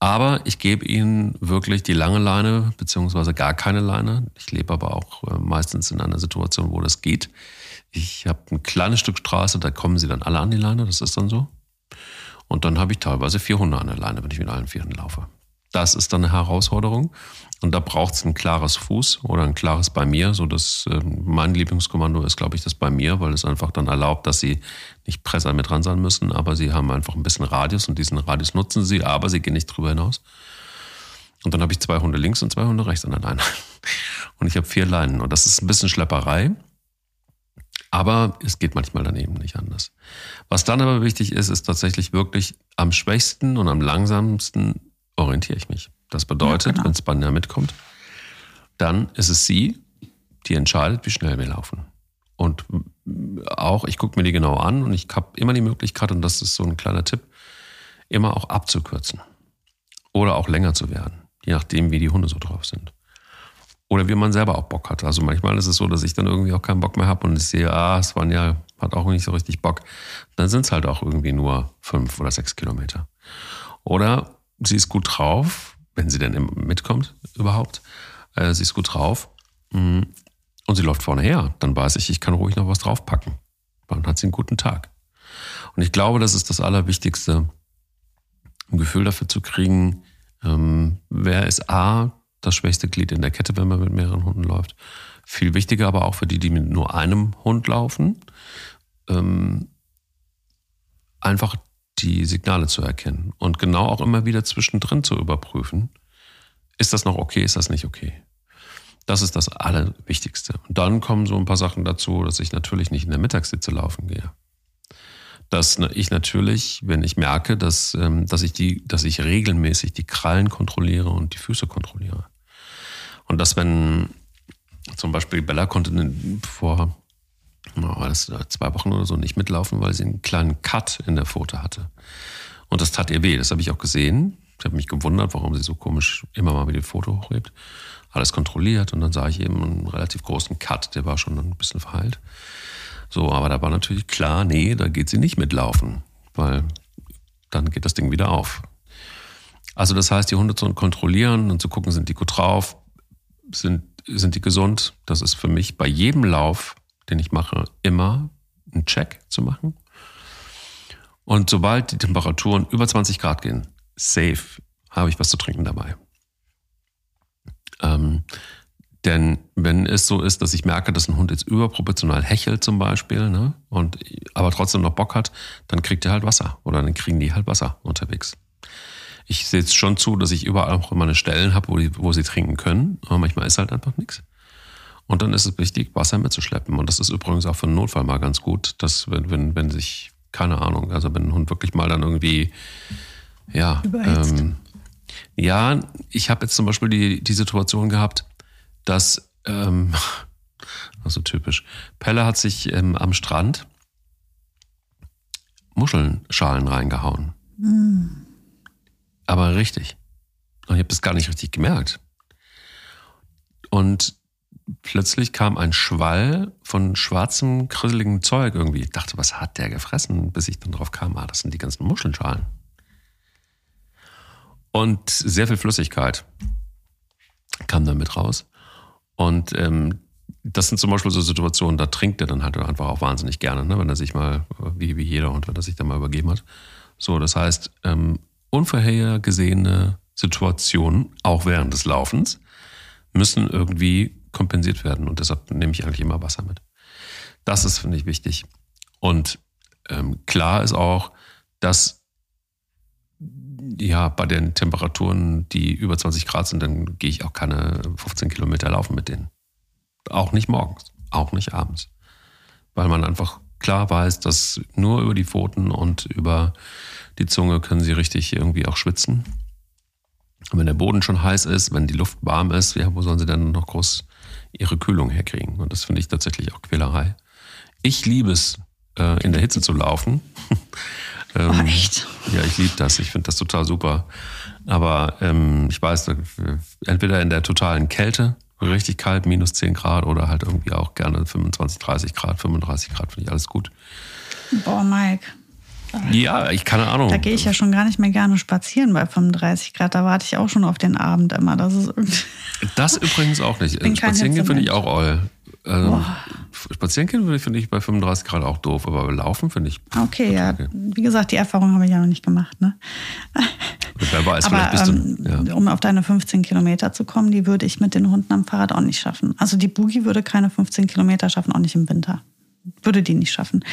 Aber ich gebe ihnen wirklich die lange Leine, beziehungsweise gar keine Leine. Ich lebe aber auch äh, meistens in einer Situation, wo das geht. Ich habe ein kleines Stück Straße, da kommen sie dann alle an die Leine, das ist dann so. Und dann habe ich teilweise vier Hunde an der Leine, wenn ich mit allen vier laufe. Das ist dann eine Herausforderung. Und da braucht es ein klares Fuß oder ein klares bei mir. So dass äh, mein Lieblingskommando ist, glaube ich, das bei mir, weil es einfach dann erlaubt, dass sie nicht Presser mit dran sein müssen, aber sie haben einfach ein bisschen Radius und diesen Radius nutzen sie, aber sie gehen nicht drüber hinaus. Und dann habe ich zwei Hunde links und zwei Hunde rechts an der Leine. Und ich habe vier Leinen. Und das ist ein bisschen Schlepperei. Aber es geht manchmal daneben nicht anders. Was dann aber wichtig ist, ist tatsächlich wirklich am schwächsten und am langsamsten orientiere ich mich. Das bedeutet, ja, genau. wenn Spanja mitkommt, dann ist es sie, die entscheidet, wie schnell wir laufen. Und auch, ich gucke mir die genau an und ich habe immer die Möglichkeit, und das ist so ein kleiner Tipp, immer auch abzukürzen. Oder auch länger zu werden, je nachdem, wie die Hunde so drauf sind. Oder wie man selber auch Bock hat. Also manchmal ist es so, dass ich dann irgendwie auch keinen Bock mehr habe und ich sehe, ah, es waren ja, hat auch nicht so richtig Bock. Dann sind es halt auch irgendwie nur fünf oder sechs Kilometer. Oder sie ist gut drauf, wenn sie denn mitkommt überhaupt. Äh, sie ist gut drauf mm, und sie läuft vorne her. Dann weiß ich, ich kann ruhig noch was draufpacken. Dann hat sie einen guten Tag. Und ich glaube, das ist das Allerwichtigste, ein Gefühl dafür zu kriegen, ähm, wer ist A, das schwächste Glied in der Kette, wenn man mit mehreren Hunden läuft. Viel wichtiger aber auch für die, die mit nur einem Hund laufen, ähm, einfach die Signale zu erkennen und genau auch immer wieder zwischendrin zu überprüfen, ist das noch okay, ist das nicht okay. Das ist das Allerwichtigste. Und dann kommen so ein paar Sachen dazu, dass ich natürlich nicht in der Mittagssitze laufen gehe. Dass ich natürlich, wenn ich merke, dass, ähm, dass, ich die, dass ich regelmäßig die Krallen kontrolliere und die Füße kontrolliere. Und dass wenn zum Beispiel Bella konnte vor war das zwei Wochen oder so nicht mitlaufen, weil sie einen kleinen Cut in der Pfote hatte. Und das tat ihr weh, das habe ich auch gesehen. Ich habe mich gewundert, warum sie so komisch immer mal wieder die Foto hochhebt. Alles kontrolliert und dann sah ich eben einen relativ großen Cut, der war schon ein bisschen verheilt. So, aber da war natürlich klar, nee, da geht sie nicht mitlaufen, weil dann geht das Ding wieder auf. Also das heißt, die Hunde zu kontrollieren und zu gucken, sind die gut drauf, sind, sind die gesund. Das ist für mich bei jedem Lauf den ich mache, immer einen Check zu machen. Und sobald die Temperaturen über 20 Grad gehen, safe, habe ich was zu trinken dabei. Ähm, denn wenn es so ist, dass ich merke, dass ein Hund jetzt überproportional hechelt zum Beispiel, ne, und aber trotzdem noch Bock hat, dann kriegt er halt Wasser oder dann kriegen die halt Wasser unterwegs. Ich sehe jetzt schon zu, dass ich überall auch immer eine Stellen habe, wo, wo sie trinken können, aber manchmal ist halt einfach nichts. Und dann ist es wichtig, Wasser mitzuschleppen. Und das ist übrigens auch für einen Notfall mal ganz gut, dass wenn, wenn, wenn sich, keine Ahnung, also wenn ein Hund wirklich mal dann irgendwie, ja, ähm, ja, ich habe jetzt zum Beispiel die, die Situation gehabt, dass, ähm, also typisch, Pelle hat sich ähm, am Strand Muschelschalen reingehauen. Mm. Aber richtig. Und ich habe das gar nicht richtig gemerkt. Und plötzlich kam ein Schwall von schwarzem, krisseligem Zeug irgendwie. Ich dachte, was hat der gefressen? Bis ich dann drauf kam, ah, das sind die ganzen Muschelschalen. Und sehr viel Flüssigkeit kam da mit raus. Und ähm, das sind zum Beispiel so Situationen, da trinkt er dann halt einfach auch wahnsinnig gerne, ne? wenn er sich mal, wie, wie jeder Hund, wenn er sich da mal übergeben hat. So, das heißt, ähm, unvorhergesehene Situationen, auch während des Laufens, müssen irgendwie kompensiert werden. Und deshalb nehme ich eigentlich immer Wasser mit. Das ist, finde ich, wichtig. Und ähm, klar ist auch, dass ja bei den Temperaturen, die über 20 Grad sind, dann gehe ich auch keine 15 Kilometer laufen mit denen. Auch nicht morgens, auch nicht abends. Weil man einfach klar weiß, dass nur über die Pfoten und über die Zunge können sie richtig irgendwie auch schwitzen. Und wenn der Boden schon heiß ist, wenn die Luft warm ist, ja, wo sollen sie denn noch groß ihre Kühlung herkriegen. Und das finde ich tatsächlich auch Quälerei. Ich liebe es, äh, in der Hitze zu laufen. ähm, oh, echt? Ja, ich liebe das. Ich finde das total super. Aber ähm, ich weiß, entweder in der totalen Kälte, richtig kalt, minus 10 Grad oder halt irgendwie auch gerne 25, 30 Grad, 35 Grad, finde ich alles gut. Boah, Mike. Ja, ich keine Ahnung. Da gehe ich ja schon gar nicht mehr gerne spazieren bei 35 Grad. Da warte ich auch schon auf den Abend immer. Das ist Das übrigens auch nicht. Spazieren gehen finde ich auch all. Ähm, spazieren gehen finde ich bei 35 Grad auch doof, aber laufen finde ich. Okay, ja. Okay. Wie gesagt, die Erfahrung habe ich ja noch nicht gemacht. Ne? Wer weiß, aber, bist ähm, du, ja. um auf deine 15 Kilometer zu kommen, die würde ich mit den Hunden am Fahrrad auch nicht schaffen. Also die Boogie würde keine 15 Kilometer schaffen, auch nicht im Winter würde die nicht schaffen.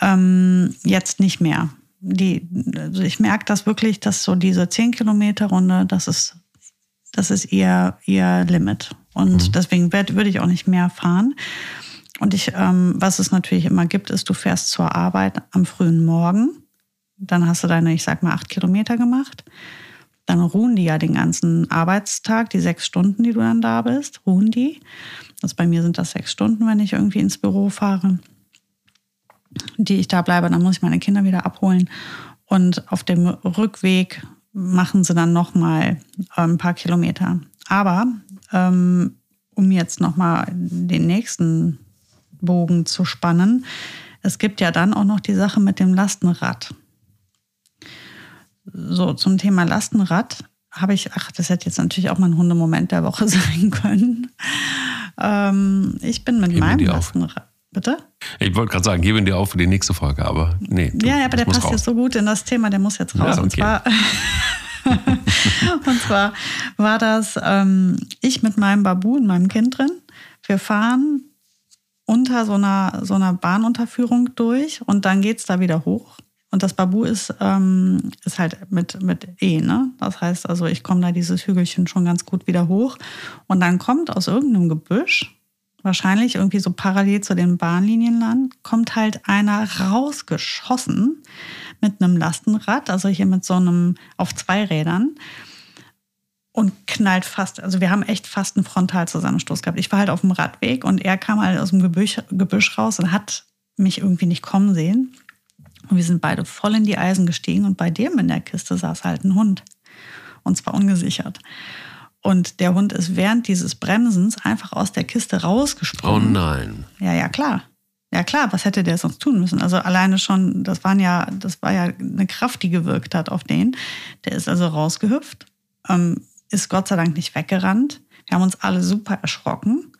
Ähm, jetzt nicht mehr. Die, also ich merke das wirklich, dass so diese 10 Kilometer Runde, das ist, das ist ihr, ihr Limit. Und mhm. deswegen würde ich auch nicht mehr fahren. Und ich, ähm, was es natürlich immer gibt, ist, du fährst zur Arbeit am frühen Morgen. Dann hast du deine, ich sag mal, acht Kilometer gemacht. Dann ruhen die ja den ganzen Arbeitstag, die sechs Stunden, die du dann da bist, ruhen die. Also bei mir sind das sechs Stunden, wenn ich irgendwie ins Büro fahre die ich da bleibe, dann muss ich meine Kinder wieder abholen. Und auf dem Rückweg machen sie dann nochmal äh, ein paar Kilometer. Aber ähm, um jetzt nochmal den nächsten Bogen zu spannen, es gibt ja dann auch noch die Sache mit dem Lastenrad. So, zum Thema Lastenrad habe ich, ach, das hätte jetzt natürlich auch mal ein Hundemoment der Woche sein können. Ähm, ich bin mit Geben meinem Lastenrad. Bitte? Ich wollte gerade sagen, gebe dir auf für die nächste Folge, aber nee. Ja, ja aber der passt raus. jetzt so gut in das Thema, der muss jetzt raus. Ja, okay. Und zwar. und zwar war das ähm, ich mit meinem Babu und meinem Kind drin. Wir fahren unter so einer, so einer Bahnunterführung durch und dann geht es da wieder hoch. Und das Babu ist, ähm, ist halt mit, mit E, ne? Das heißt also, ich komme da dieses Hügelchen schon ganz gut wieder hoch. Und dann kommt aus irgendeinem Gebüsch wahrscheinlich irgendwie so parallel zu den Bahnlinien lang, kommt halt einer rausgeschossen mit einem Lastenrad, also hier mit so einem auf zwei Rädern und knallt fast, also wir haben echt fast einen Frontalzusammenstoß gehabt. Ich war halt auf dem Radweg und er kam halt aus dem Gebüsch, Gebüsch raus und hat mich irgendwie nicht kommen sehen. Und wir sind beide voll in die Eisen gestiegen und bei dem in der Kiste saß halt ein Hund. Und zwar ungesichert. Und der Hund ist während dieses Bremsens einfach aus der Kiste rausgesprungen. Oh nein. Ja, ja, klar. Ja, klar, was hätte der sonst tun müssen? Also alleine schon, das waren ja, das war ja eine Kraft, die gewirkt hat auf den. Der ist also rausgehüpft, ähm, ist Gott sei Dank nicht weggerannt. Wir haben uns alle super erschrocken.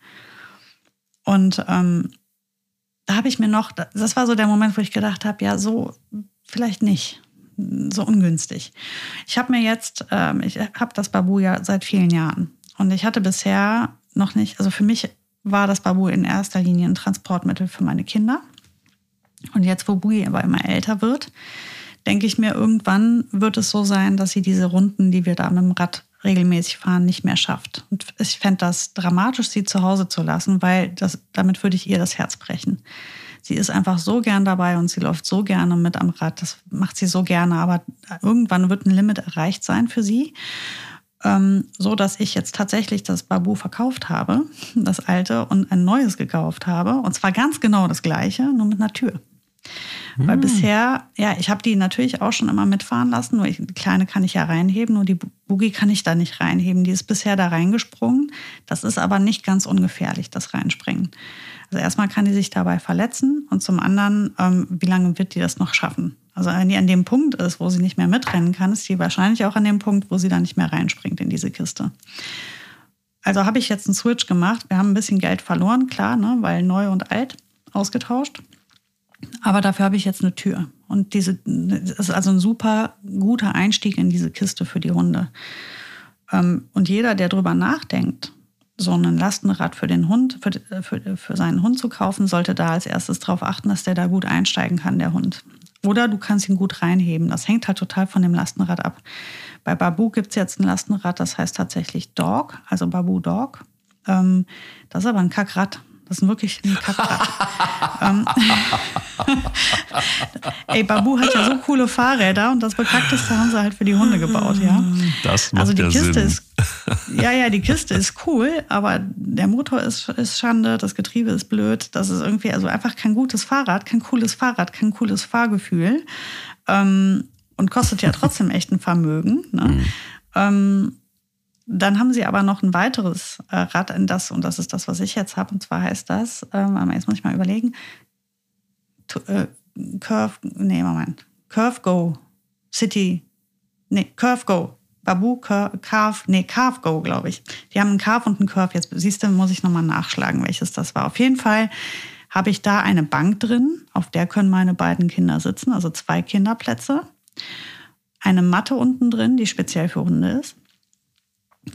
Und ähm, habe ich mir noch, das war so der Moment, wo ich gedacht habe, ja, so vielleicht nicht so ungünstig. Ich habe mir jetzt, ähm, ich habe das Babu ja seit vielen Jahren und ich hatte bisher noch nicht, also für mich war das Babu in erster Linie ein Transportmittel für meine Kinder. Und jetzt, wo Bui aber immer älter wird, denke ich mir, irgendwann wird es so sein, dass sie diese Runden, die wir da mit dem Rad regelmäßig fahren, nicht mehr schafft. Und ich fände das dramatisch, sie zu Hause zu lassen, weil das, damit würde ich ihr das Herz brechen sie ist einfach so gern dabei und sie läuft so gerne mit am Rad. Das macht sie so gerne. Aber irgendwann wird ein Limit erreicht sein für sie. Ähm, so dass ich jetzt tatsächlich das Babu verkauft habe, das alte, und ein neues gekauft habe. Und zwar ganz genau das gleiche, nur mit einer Tür. Mhm. Weil hm. bisher, ja, ich habe die natürlich auch schon immer mitfahren lassen, nur ich, die kleine kann ich ja reinheben, nur die Boogie kann ich da nicht reinheben. Die ist bisher da reingesprungen. Das ist aber nicht ganz ungefährlich, das Reinspringen. Also erstmal kann die sich dabei verletzen und zum anderen, ähm, wie lange wird die das noch schaffen? Also wenn die an dem Punkt ist, wo sie nicht mehr mitrennen kann, ist die wahrscheinlich auch an dem Punkt, wo sie dann nicht mehr reinspringt in diese Kiste. Also habe ich jetzt einen Switch gemacht. Wir haben ein bisschen Geld verloren, klar, ne, weil neu und alt ausgetauscht. Aber dafür habe ich jetzt eine Tür. Und diese das ist also ein super guter Einstieg in diese Kiste für die Hunde. Ähm, und jeder, der drüber nachdenkt, so ein Lastenrad für den Hund, für, für, für seinen Hund zu kaufen, sollte da als erstes darauf achten, dass der da gut einsteigen kann, der Hund. Oder du kannst ihn gut reinheben. Das hängt halt total von dem Lastenrad ab. Bei Babu gibt es jetzt ein Lastenrad, das heißt tatsächlich Dog, also Babu Dog. Ähm, das ist aber ein Kackrad. Das ist wirklich ein Kackrad. ähm, Ey, Babu hat ja so coole Fahrräder und das Bekackteste haben sie halt für die Hunde gebaut, ja. Das macht also die ja Kiste Sinn. ist ja, ja, die Kiste ist cool, aber der Motor ist, ist Schande, das Getriebe ist blöd. Das ist irgendwie also einfach kein gutes Fahrrad, kein cooles Fahrrad, kein cooles Fahrgefühl. Ähm, und kostet ja trotzdem echt ein Vermögen. Ne? Mhm. Ähm, dann haben sie aber noch ein weiteres äh, Rad in das, und das ist das, was ich jetzt habe, und zwar heißt das, ähm, jetzt muss ich mal überlegen, äh, Curve, nee, Moment, Curve Go, City, nee, Curve Go, Babu, Curve, nee, Carve Go, glaube ich. Die haben einen Carve und einen Curve. Jetzt siehst du, muss ich nochmal nachschlagen, welches das war. Auf jeden Fall habe ich da eine Bank drin, auf der können meine beiden Kinder sitzen, also zwei Kinderplätze. Eine Matte unten drin, die speziell für Hunde ist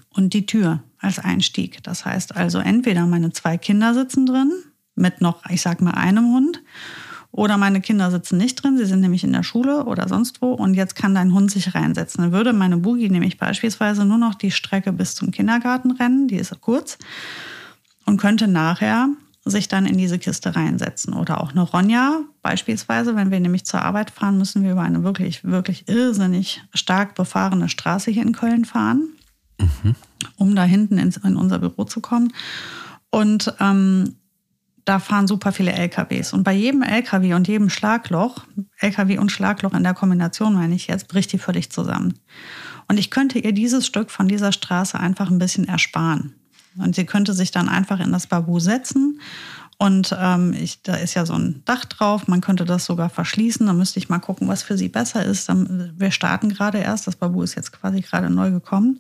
und die Tür als Einstieg. Das heißt also entweder meine zwei Kinder sitzen drin mit noch, ich sag mal, einem Hund oder meine Kinder sitzen nicht drin, sie sind nämlich in der Schule oder sonst wo und jetzt kann dein Hund sich reinsetzen. Dann würde meine Boogie nämlich beispielsweise nur noch die Strecke bis zum Kindergarten rennen, die ist kurz, und könnte nachher sich dann in diese Kiste reinsetzen. Oder auch eine Ronja beispielsweise, wenn wir nämlich zur Arbeit fahren, müssen wir über eine wirklich, wirklich irrsinnig stark befahrene Straße hier in Köln fahren mhm. um da hinten ins, in unser Büro zu kommen. Und ähm, da fahren super viele LKWs. Und bei jedem LKW und jedem Schlagloch, LKW und Schlagloch in der Kombination meine ich jetzt, bricht die völlig zusammen. Und ich könnte ihr dieses Stück von dieser Straße einfach ein bisschen ersparen. Und sie könnte sich dann einfach in das Babu setzen. Und ähm, ich, da ist ja so ein Dach drauf. Man könnte das sogar verschließen. Da müsste ich mal gucken, was für sie besser ist. Wir starten gerade erst. Das Babu ist jetzt quasi gerade neu gekommen.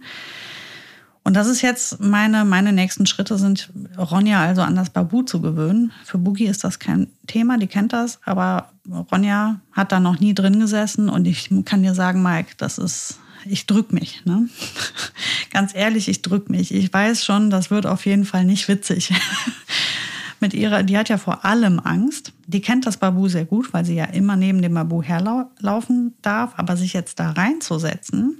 Und das ist jetzt meine, meine nächsten Schritte sind, Ronja also an das Babu zu gewöhnen. Für Boogie ist das kein Thema, die kennt das, aber Ronja hat da noch nie drin gesessen und ich kann dir sagen, Mike, das ist, ich drück mich. Ne? Ganz ehrlich, ich drück mich. Ich weiß schon, das wird auf jeden Fall nicht witzig. Mit ihrer, die hat ja vor allem Angst. Die kennt das Babu sehr gut, weil sie ja immer neben dem Babu herlaufen darf. Aber sich jetzt da reinzusetzen,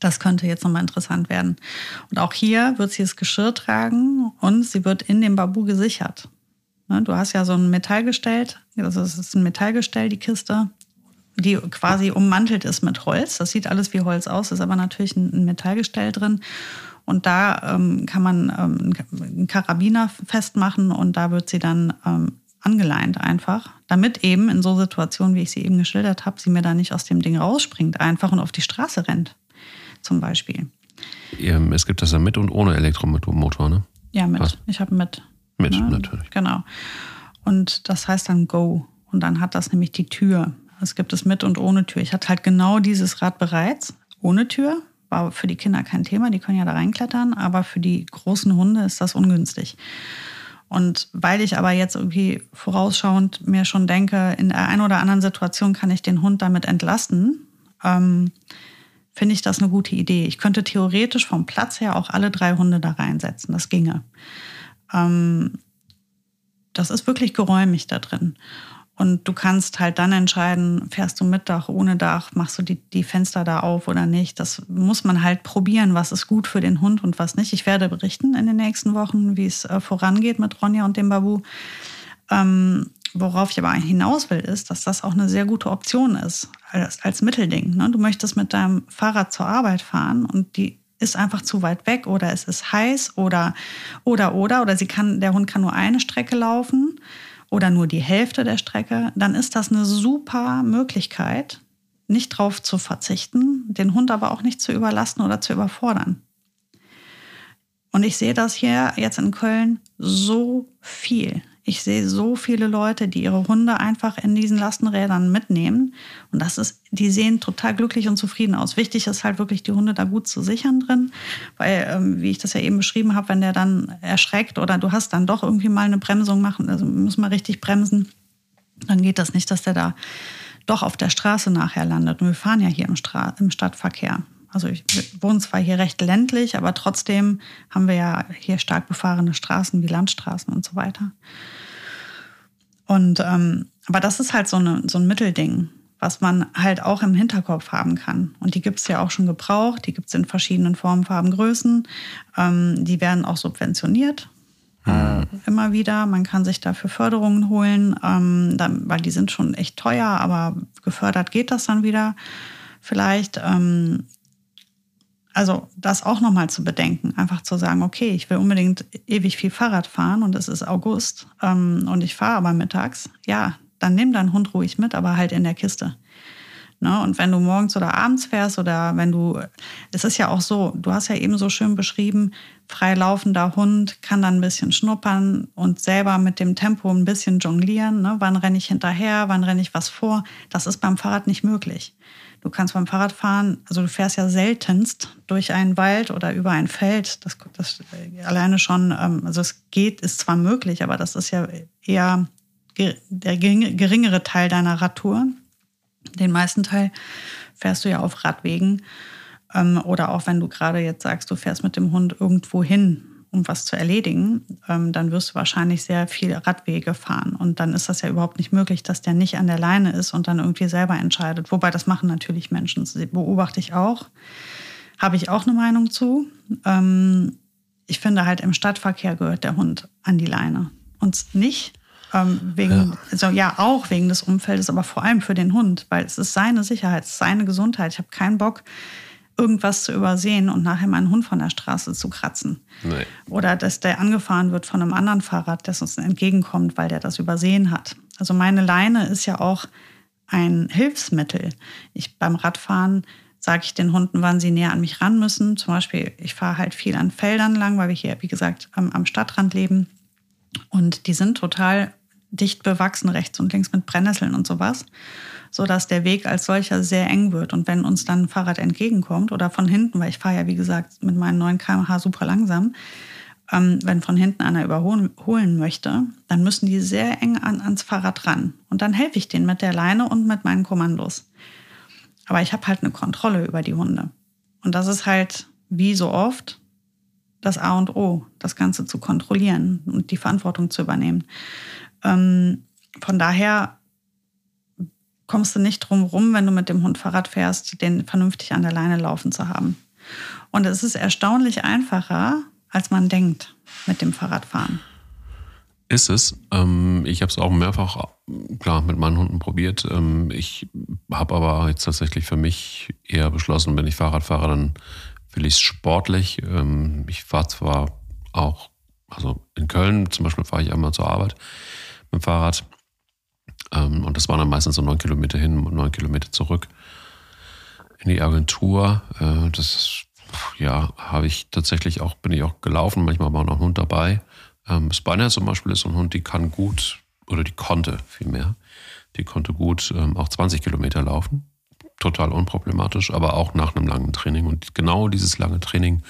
das könnte jetzt nochmal interessant werden. Und auch hier wird sie das Geschirr tragen und sie wird in dem Babu gesichert. Ne, du hast ja so ein Metallgestell, also es ist ein Metallgestell, die Kiste, die quasi ummantelt ist mit Holz. Das sieht alles wie Holz aus, ist aber natürlich ein Metallgestell drin. Und da ähm, kann man ähm, einen Karabiner festmachen und da wird sie dann ähm, angeleint einfach, damit eben in so Situationen, wie ich sie eben geschildert habe, sie mir da nicht aus dem Ding rausspringt einfach und auf die Straße rennt zum Beispiel. Es gibt das ja mit und ohne Elektromotor, ne? Ja, mit. Was? Ich habe mit. Mit, ne? natürlich. Genau. Und das heißt dann Go. Und dann hat das nämlich die Tür. Es gibt es mit und ohne Tür. Ich hatte halt genau dieses Rad bereits. Ohne Tür. War für die Kinder kein Thema. Die können ja da reinklettern. Aber für die großen Hunde ist das ungünstig. Und weil ich aber jetzt irgendwie vorausschauend mir schon denke, in der einen oder anderen Situation kann ich den Hund damit entlasten, ähm, finde ich das eine gute Idee. Ich könnte theoretisch vom Platz her auch alle drei Hunde da reinsetzen. Das ginge. Ähm, das ist wirklich geräumig da drin. Und du kannst halt dann entscheiden, fährst du mit Dach, ohne Dach, machst du die, die Fenster da auf oder nicht. Das muss man halt probieren, was ist gut für den Hund und was nicht. Ich werde berichten in den nächsten Wochen, wie es äh, vorangeht mit Ronja und dem Babu. Ähm, Worauf ich aber hinaus will, ist, dass das auch eine sehr gute Option ist als, als Mittelding. Ne? Du möchtest mit deinem Fahrrad zur Arbeit fahren und die ist einfach zu weit weg oder es ist heiß oder oder oder oder sie kann der Hund kann nur eine Strecke laufen oder nur die Hälfte der Strecke, dann ist das eine super Möglichkeit, nicht drauf zu verzichten, den Hund aber auch nicht zu überlasten oder zu überfordern. Und ich sehe das hier jetzt in Köln so viel. Ich sehe so viele Leute, die ihre Hunde einfach in diesen Lastenrädern mitnehmen. Und das ist, die sehen total glücklich und zufrieden aus. Wichtig ist halt wirklich, die Hunde da gut zu sichern drin. Weil, ähm, wie ich das ja eben beschrieben habe, wenn der dann erschreckt oder du hast dann doch irgendwie mal eine Bremsung machen, also muss man richtig bremsen, dann geht das nicht, dass der da doch auf der Straße nachher landet. Und wir fahren ja hier im, Stra im Stadtverkehr. Also ich wohne zwar hier recht ländlich, aber trotzdem haben wir ja hier stark befahrene Straßen wie Landstraßen und so weiter. Und ähm, aber das ist halt so, eine, so ein Mittelding, was man halt auch im Hinterkopf haben kann. Und die gibt es ja auch schon gebraucht, die gibt es in verschiedenen Formen, Farben, Größen. Ähm, die werden auch subventioniert. Äh, immer wieder. Man kann sich dafür Förderungen holen, ähm, dann, weil die sind schon echt teuer, aber gefördert geht das dann wieder vielleicht. Ähm, also das auch nochmal zu bedenken, einfach zu sagen, okay, ich will unbedingt ewig viel Fahrrad fahren und es ist August ähm, und ich fahre aber mittags, ja, dann nimm deinen Hund ruhig mit, aber halt in der Kiste. Ne? Und wenn du morgens oder abends fährst oder wenn du, es ist ja auch so, du hast ja eben so schön beschrieben, frei laufender Hund kann dann ein bisschen schnuppern und selber mit dem Tempo ein bisschen jonglieren. Ne? Wann renne ich hinterher, wann renne ich was vor? Das ist beim Fahrrad nicht möglich. Du kannst beim Fahrradfahren, also du fährst ja seltenst durch einen Wald oder über ein Feld. Das, das alleine schon, ähm, also es geht, ist zwar möglich, aber das ist ja eher der geringere Teil deiner Radtour. Den meisten Teil fährst du ja auf Radwegen. Ähm, oder auch wenn du gerade jetzt sagst, du fährst mit dem Hund irgendwo hin, um was zu erledigen, ähm, dann wirst du wahrscheinlich sehr viel Radwege fahren. Und dann ist das ja überhaupt nicht möglich, dass der nicht an der Leine ist und dann irgendwie selber entscheidet. Wobei das machen natürlich Menschen. Das beobachte ich auch. Habe ich auch eine Meinung zu. Ähm, ich finde halt im Stadtverkehr gehört der Hund an die Leine. Und nicht ähm, wegen, ja. Also ja, auch wegen des Umfeldes, aber vor allem für den Hund, weil es ist seine Sicherheit, es ist seine Gesundheit. Ich habe keinen Bock, irgendwas zu übersehen und nachher meinen Hund von der Straße zu kratzen. Nee. Oder dass der angefahren wird von einem anderen Fahrrad, das uns entgegenkommt, weil der das übersehen hat. Also meine Leine ist ja auch ein Hilfsmittel. Ich beim Radfahren sage ich den Hunden, wann sie näher an mich ran müssen. Zum Beispiel, ich fahre halt viel an Feldern lang, weil wir hier, wie gesagt, am, am Stadtrand leben. Und die sind total dicht bewachsen rechts und links mit Brennnesseln und sowas, sodass der Weg als solcher sehr eng wird. Und wenn uns dann ein Fahrrad entgegenkommt oder von hinten, weil ich fahre ja wie gesagt mit meinen 9 km/h super langsam, ähm, wenn von hinten einer überholen möchte, dann müssen die sehr eng an, ans Fahrrad ran. Und dann helfe ich denen mit der Leine und mit meinen Kommandos. Aber ich habe halt eine Kontrolle über die Hunde. Und das ist halt, wie so oft, das A und O, das Ganze zu kontrollieren und die Verantwortung zu übernehmen. Ähm, von daher kommst du nicht drum rum, wenn du mit dem Hund Fahrrad fährst, den vernünftig an der Leine laufen zu haben. Und es ist erstaunlich einfacher, als man denkt mit dem Fahrradfahren. Ist es. Ähm, ich habe es auch mehrfach, klar, mit meinen Hunden probiert. Ähm, ich habe aber jetzt tatsächlich für mich eher beschlossen, wenn ich Fahrrad fahre, dann will ich es sportlich. Ähm, ich fahre zwar auch, also in Köln zum Beispiel fahre ich einmal zur Arbeit mit dem Fahrrad. Ähm, und das waren dann meistens so neun Kilometer hin und neun Kilometer zurück in die Agentur. Äh, das ja, habe ich tatsächlich auch, bin ich auch gelaufen, manchmal war noch ein Hund dabei. Ähm, Spiner zum Beispiel ist so ein Hund, die kann gut, oder die konnte vielmehr, die konnte gut ähm, auch 20 Kilometer laufen total unproblematisch, aber auch nach einem langen Training. Und genau dieses lange Training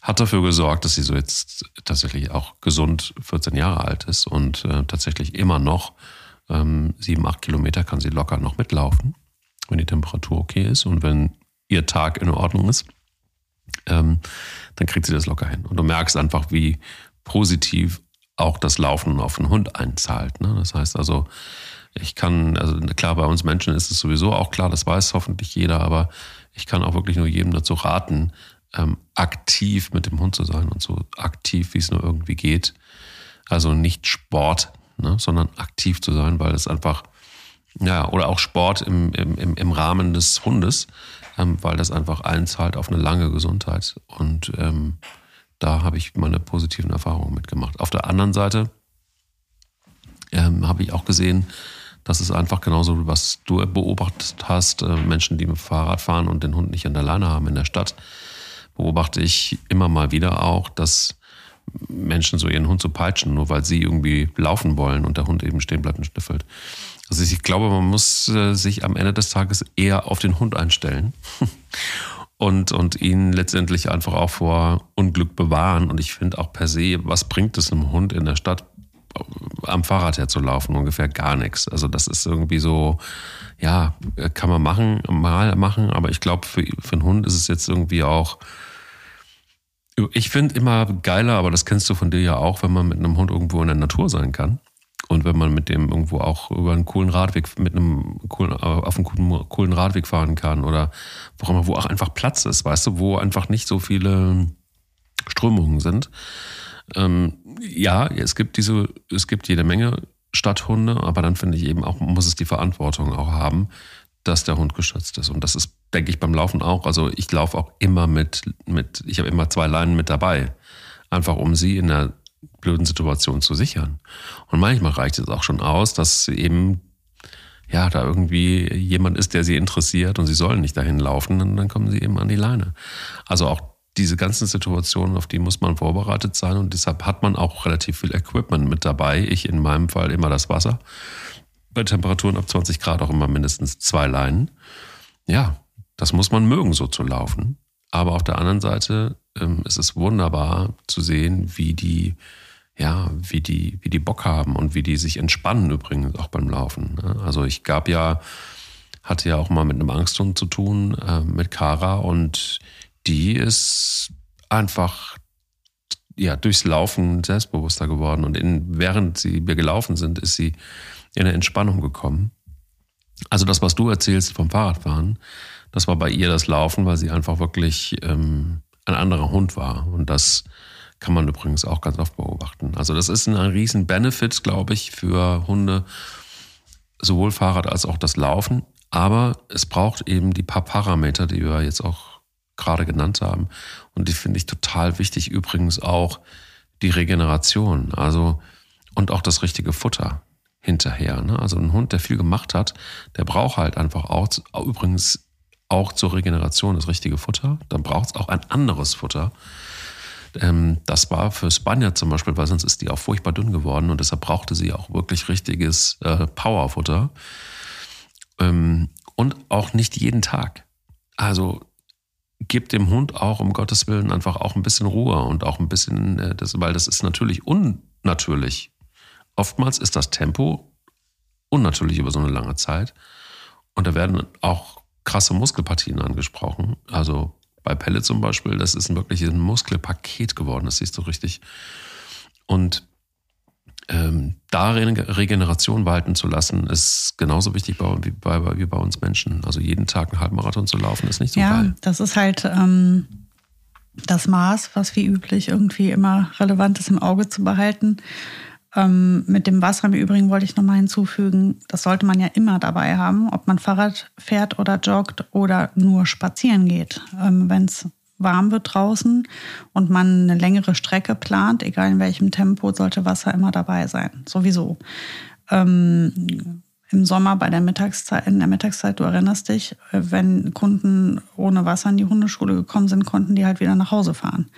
hat dafür gesorgt, dass sie so jetzt tatsächlich auch gesund 14 Jahre alt ist und äh, tatsächlich immer noch ähm, sieben, acht Kilometer kann sie locker noch mitlaufen, wenn die Temperatur okay ist und wenn ihr Tag in Ordnung ist, ähm, dann kriegt sie das locker hin. Und du merkst einfach, wie positiv auch das Laufen auf den Hund einzahlt. Ne? Das heißt also, ich kann, also klar, bei uns Menschen ist es sowieso auch klar, das weiß hoffentlich jeder, aber ich kann auch wirklich nur jedem dazu raten, ähm, aktiv mit dem Hund zu sein und so aktiv, wie es nur irgendwie geht. Also nicht Sport, ne, sondern aktiv zu sein, weil es einfach, ja, oder auch Sport im, im, im Rahmen des Hundes, ähm, weil das einfach einzahlt auf eine lange Gesundheit. Und ähm, da habe ich meine positiven Erfahrungen mitgemacht. Auf der anderen Seite ähm, habe ich auch gesehen, das ist einfach genauso, was du beobachtet hast, äh, Menschen, die mit Fahrrad fahren und den Hund nicht an der Leine haben in der Stadt, beobachte ich immer mal wieder auch, dass Menschen so ihren Hund so peitschen, nur weil sie irgendwie laufen wollen und der Hund eben stehen bleibt und schnüffelt. Also ich glaube, man muss äh, sich am Ende des Tages eher auf den Hund einstellen und, und ihn letztendlich einfach auch vor Unglück bewahren. Und ich finde auch per se, was bringt es einem Hund in der Stadt am Fahrrad herzulaufen, ungefähr gar nichts. Also das ist irgendwie so, ja, kann man machen, mal machen, aber ich glaube, für, für einen Hund ist es jetzt irgendwie auch, ich finde immer geiler, aber das kennst du von dir ja auch, wenn man mit einem Hund irgendwo in der Natur sein kann. Und wenn man mit dem irgendwo auch über einen coolen Radweg, mit einem coolen, auf einem coolen, coolen Radweg fahren kann oder wo auch immer, wo auch einfach Platz ist, weißt du, wo einfach nicht so viele Strömungen sind. Ähm, ja, es gibt diese, es gibt jede Menge Stadthunde, aber dann finde ich eben auch, muss es die Verantwortung auch haben, dass der Hund geschützt ist. Und das ist, denke ich, beim Laufen auch. Also ich laufe auch immer mit, mit, ich habe immer zwei Leinen mit dabei. Einfach um sie in einer blöden Situation zu sichern. Und manchmal reicht es auch schon aus, dass eben ja, da irgendwie jemand ist, der sie interessiert und sie sollen nicht dahin laufen, dann, dann kommen sie eben an die Leine. Also auch diese ganzen Situationen, auf die muss man vorbereitet sein und deshalb hat man auch relativ viel Equipment mit dabei. Ich in meinem Fall immer das Wasser. Bei Temperaturen ab 20 Grad auch immer mindestens zwei Leinen. Ja, das muss man mögen, so zu laufen. Aber auf der anderen Seite ähm, ist es wunderbar zu sehen, wie die, ja, wie die, wie die Bock haben und wie die sich entspannen übrigens auch beim Laufen. Ne? Also ich gab ja, hatte ja auch mal mit einem Angsthund zu tun, äh, mit Kara und die ist einfach ja, durchs Laufen selbstbewusster geworden. Und in, während sie wir gelaufen sind, ist sie in eine Entspannung gekommen. Also das, was du erzählst vom Fahrradfahren, das war bei ihr das Laufen, weil sie einfach wirklich ähm, ein anderer Hund war. Und das kann man übrigens auch ganz oft beobachten. Also das ist ein, ein riesen Benefit, glaube ich, für Hunde, sowohl Fahrrad als auch das Laufen. Aber es braucht eben die paar Parameter, die wir jetzt auch gerade genannt haben. Und die finde ich total wichtig. Übrigens auch die Regeneration. Also, und auch das richtige Futter hinterher. Ne? Also ein Hund, der viel gemacht hat, der braucht halt einfach auch, übrigens auch zur Regeneration das richtige Futter. Dann braucht es auch ein anderes Futter. Ähm, das war für Spanier zum Beispiel, weil sonst ist die auch furchtbar dünn geworden und deshalb brauchte sie auch wirklich richtiges äh, Powerfutter. Ähm, und auch nicht jeden Tag. Also gibt dem Hund auch um Gottes Willen einfach auch ein bisschen Ruhe und auch ein bisschen, äh, das, weil das ist natürlich unnatürlich. Oftmals ist das Tempo unnatürlich über so eine lange Zeit. Und da werden auch krasse Muskelpartien angesprochen. Also bei Pelle zum Beispiel, das ist wirklich ein Muskelpaket geworden, das siehst du richtig. Und ähm, da Regeneration walten zu lassen, ist genauso wichtig bei, wie, bei, wie bei uns Menschen. Also jeden Tag einen Halbmarathon zu laufen, ist nicht so ja, geil. Ja, das ist halt ähm, das Maß, was wie üblich irgendwie immer relevant ist im Auge zu behalten. Ähm, mit dem Wasser im Übrigen wollte ich nochmal hinzufügen, das sollte man ja immer dabei haben, ob man Fahrrad fährt oder joggt oder nur spazieren geht. Ähm, Wenn es warm wird draußen und man eine längere Strecke plant, egal in welchem Tempo, sollte Wasser immer dabei sein. Sowieso. Ähm, Im Sommer bei der Mittagszeit, in der Mittagszeit, du erinnerst dich, äh, wenn Kunden ohne Wasser in die Hundeschule gekommen sind, konnten die halt wieder nach Hause fahren.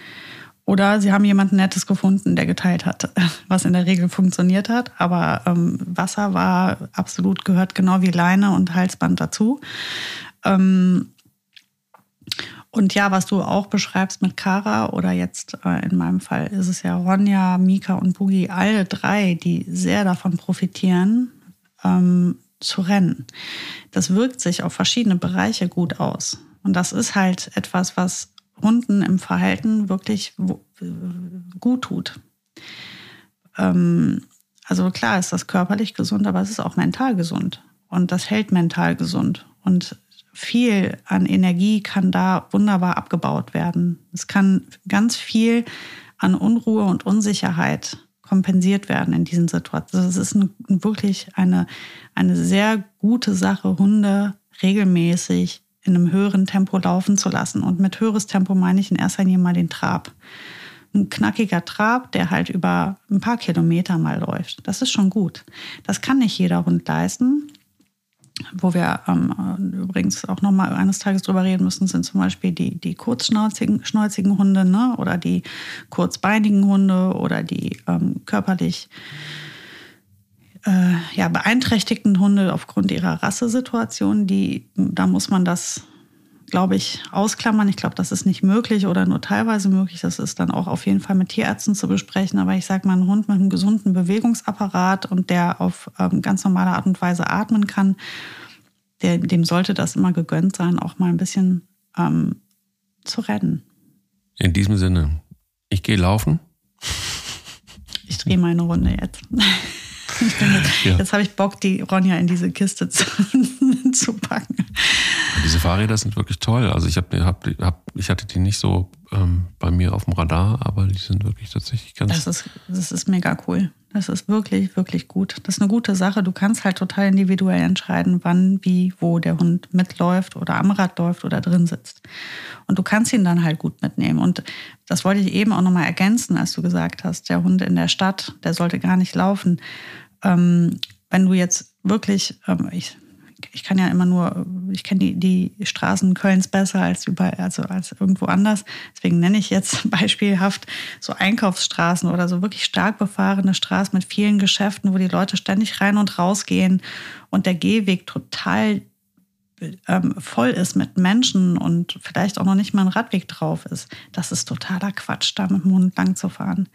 Oder sie haben jemanden Nettes gefunden, der geteilt hat, was in der Regel funktioniert hat. Aber ähm, Wasser war absolut, gehört genau wie Leine und Halsband dazu. Ähm, und ja, was du auch beschreibst mit Kara oder jetzt äh, in meinem Fall ist es ja Ronja, Mika und Boogie, alle drei, die sehr davon profitieren, ähm, zu rennen. Das wirkt sich auf verschiedene Bereiche gut aus. Und das ist halt etwas, was Hunden im Verhalten wirklich gut tut. Ähm, also klar ist das körperlich gesund, aber es ist auch mental gesund. Und das hält mental gesund. Und viel an Energie kann da wunderbar abgebaut werden. Es kann ganz viel an Unruhe und Unsicherheit kompensiert werden in diesen Situationen. Also es ist ein, wirklich eine, eine sehr gute Sache, Hunde regelmäßig in einem höheren Tempo laufen zu lassen. Und mit höheres Tempo meine ich in erster Linie mal den Trab. Ein knackiger Trab, der halt über ein paar Kilometer mal läuft. Das ist schon gut. Das kann nicht jeder Hund leisten. Wo wir ähm, übrigens auch noch mal eines Tages drüber reden müssen, sind zum Beispiel die, die kurzschnauzigen schnauzigen Hunde ne? oder die kurzbeinigen Hunde oder die ähm, körperlich äh, ja, beeinträchtigten Hunde aufgrund ihrer Rassesituation, die, da muss man das, glaube ich, ausklammern. Ich glaube, das ist nicht möglich oder nur teilweise möglich. Das ist dann auch auf jeden Fall mit Tierärzten zu besprechen. Aber ich sage mal, ein Hund mit einem gesunden Bewegungsapparat und der auf ähm, ganz normale Art und Weise atmen kann, der, dem sollte das immer gegönnt sein, auch mal ein bisschen ähm, zu rennen. In diesem Sinne, ich gehe laufen. Ich drehe meine Runde jetzt. Jetzt, ja. jetzt habe ich Bock, die Ronja in diese Kiste zu, zu packen. Diese Fahrräder sind wirklich toll. Also ich, hab, hab, hab, ich hatte die nicht so ähm, bei mir auf dem Radar, aber die sind wirklich tatsächlich ganz. Das ist, das ist mega cool. Das ist wirklich, wirklich gut. Das ist eine gute Sache. Du kannst halt total individuell entscheiden, wann, wie, wo der Hund mitläuft oder am Rad läuft oder drin sitzt. Und du kannst ihn dann halt gut mitnehmen. Und das wollte ich eben auch nochmal ergänzen, als du gesagt hast, der Hund in der Stadt, der sollte gar nicht laufen. Ähm, wenn du jetzt wirklich, ähm, ich, ich kann ja immer nur, ich kenne die, die Straßen Kölns besser als überall, also als irgendwo anders. Deswegen nenne ich jetzt beispielhaft so Einkaufsstraßen oder so wirklich stark befahrene Straßen mit vielen Geschäften, wo die Leute ständig rein und raus gehen und der Gehweg total ähm, voll ist mit Menschen und vielleicht auch noch nicht mal ein Radweg drauf ist, das ist totaler Quatsch, da mit dem Hund lang zu fahren.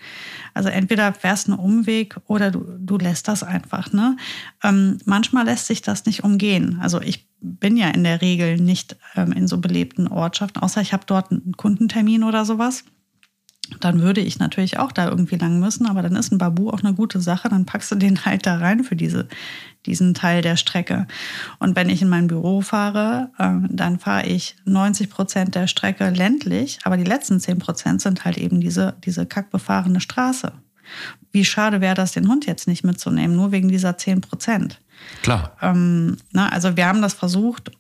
Also entweder fährst du einen Umweg oder du, du lässt das einfach. Ne? Ähm, manchmal lässt sich das nicht umgehen. Also ich bin ja in der Regel nicht ähm, in so belebten Ortschaften, außer ich habe dort einen Kundentermin oder sowas dann würde ich natürlich auch da irgendwie lang müssen, aber dann ist ein Babu auch eine gute Sache, dann packst du den halt da rein für diese, diesen Teil der Strecke. Und wenn ich in mein Büro fahre, äh, dann fahre ich 90 Prozent der Strecke ländlich, aber die letzten 10 Prozent sind halt eben diese, diese kackbefahrene Straße. Wie schade wäre das, den Hund jetzt nicht mitzunehmen, nur wegen dieser 10 Prozent. Klar. Ähm, na, also wir haben das versucht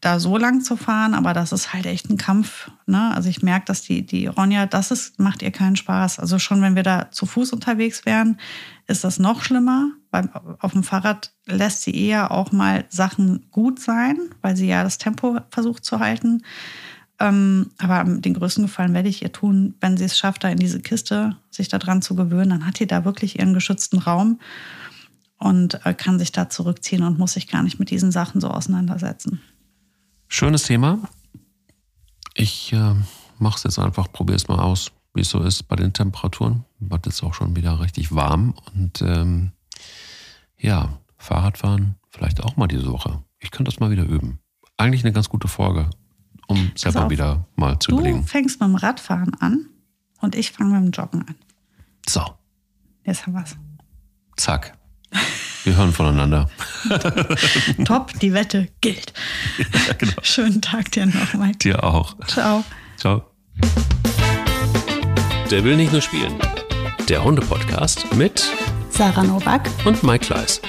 da so lang zu fahren, aber das ist halt echt ein Kampf. Ne? Also ich merke, dass die, die Ronja, das ist, macht ihr keinen Spaß. Also schon wenn wir da zu Fuß unterwegs wären, ist das noch schlimmer, weil auf dem Fahrrad lässt sie eher auch mal Sachen gut sein, weil sie ja das Tempo versucht zu halten. Ähm, aber den größten Gefallen werde ich ihr tun, wenn sie es schafft, da in diese Kiste sich daran zu gewöhnen, dann hat sie da wirklich ihren geschützten Raum und äh, kann sich da zurückziehen und muss sich gar nicht mit diesen Sachen so auseinandersetzen. Schönes Thema. Ich äh, mache es jetzt einfach, probiere es mal aus, wie es so ist bei den Temperaturen. Wird jetzt auch schon wieder richtig warm. Und ähm, ja, Fahrradfahren vielleicht auch mal diese Woche. Ich könnte das mal wieder üben. Eigentlich eine ganz gute Folge, um selber auf, wieder mal zu du überlegen. Du fängst mit dem Radfahren an und ich fange mit dem Joggen an. So. Jetzt haben wir es. Zack. Wir hören voneinander. Top, die Wette gilt. Ja, genau. Schönen Tag dir noch, Mike. Dir auch. Ciao. Ciao. Der will nicht nur spielen. Der Hunde-Podcast mit Sarah Novak und Mike Kleiss.